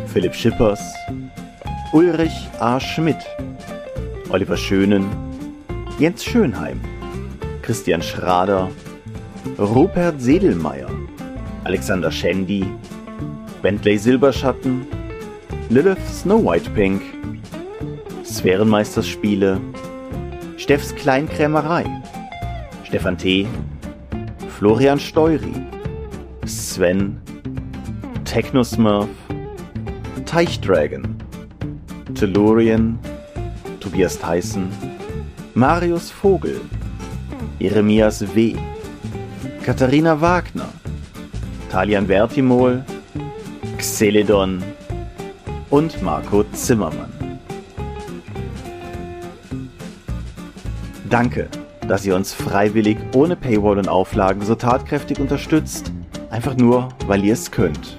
Philipp Schippers, Ulrich A. Schmidt, Oliver Schönen, Jens Schönheim, Christian Schrader, Rupert Sedelmeier, Alexander Schendi, Bentley Silberschatten, Lilith Snow White Pink, Sphärenmeisterspiele, Steffs Kleinkrämerei, Stefan T., Florian Steury, Sven, Technosmurf, Teichdragon, Tellurian, Tobias Tyson, Marius Vogel, Jeremias W., Katharina Wagner, Talian Vertimol, Xeledon und Marco Zimmermann. Danke, dass ihr uns freiwillig ohne Paywall und Auflagen so tatkräftig unterstützt, einfach nur, weil ihr es könnt.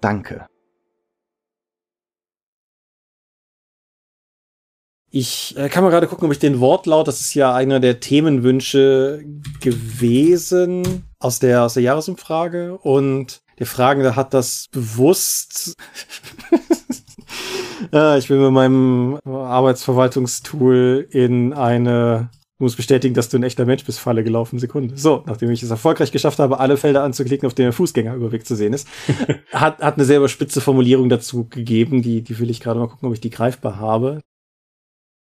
Danke. Ich äh, kann mal gerade gucken, ob ich den Wortlaut, das ist ja einer der Themenwünsche gewesen aus der, aus der Jahresumfrage und der Fragende hat das bewusst. [LAUGHS] äh, ich bin mit meinem Arbeitsverwaltungstool in eine Du musst bestätigen, dass du ein echter Mensch bist, Falle gelaufen, Sekunde. So, nachdem ich es erfolgreich geschafft habe, alle Felder anzuklicken, auf denen der Fußgängerüberweg zu sehen ist, [LAUGHS] hat, hat eine selber spitze Formulierung dazu gegeben, die, die will ich gerade mal gucken, ob ich die greifbar habe.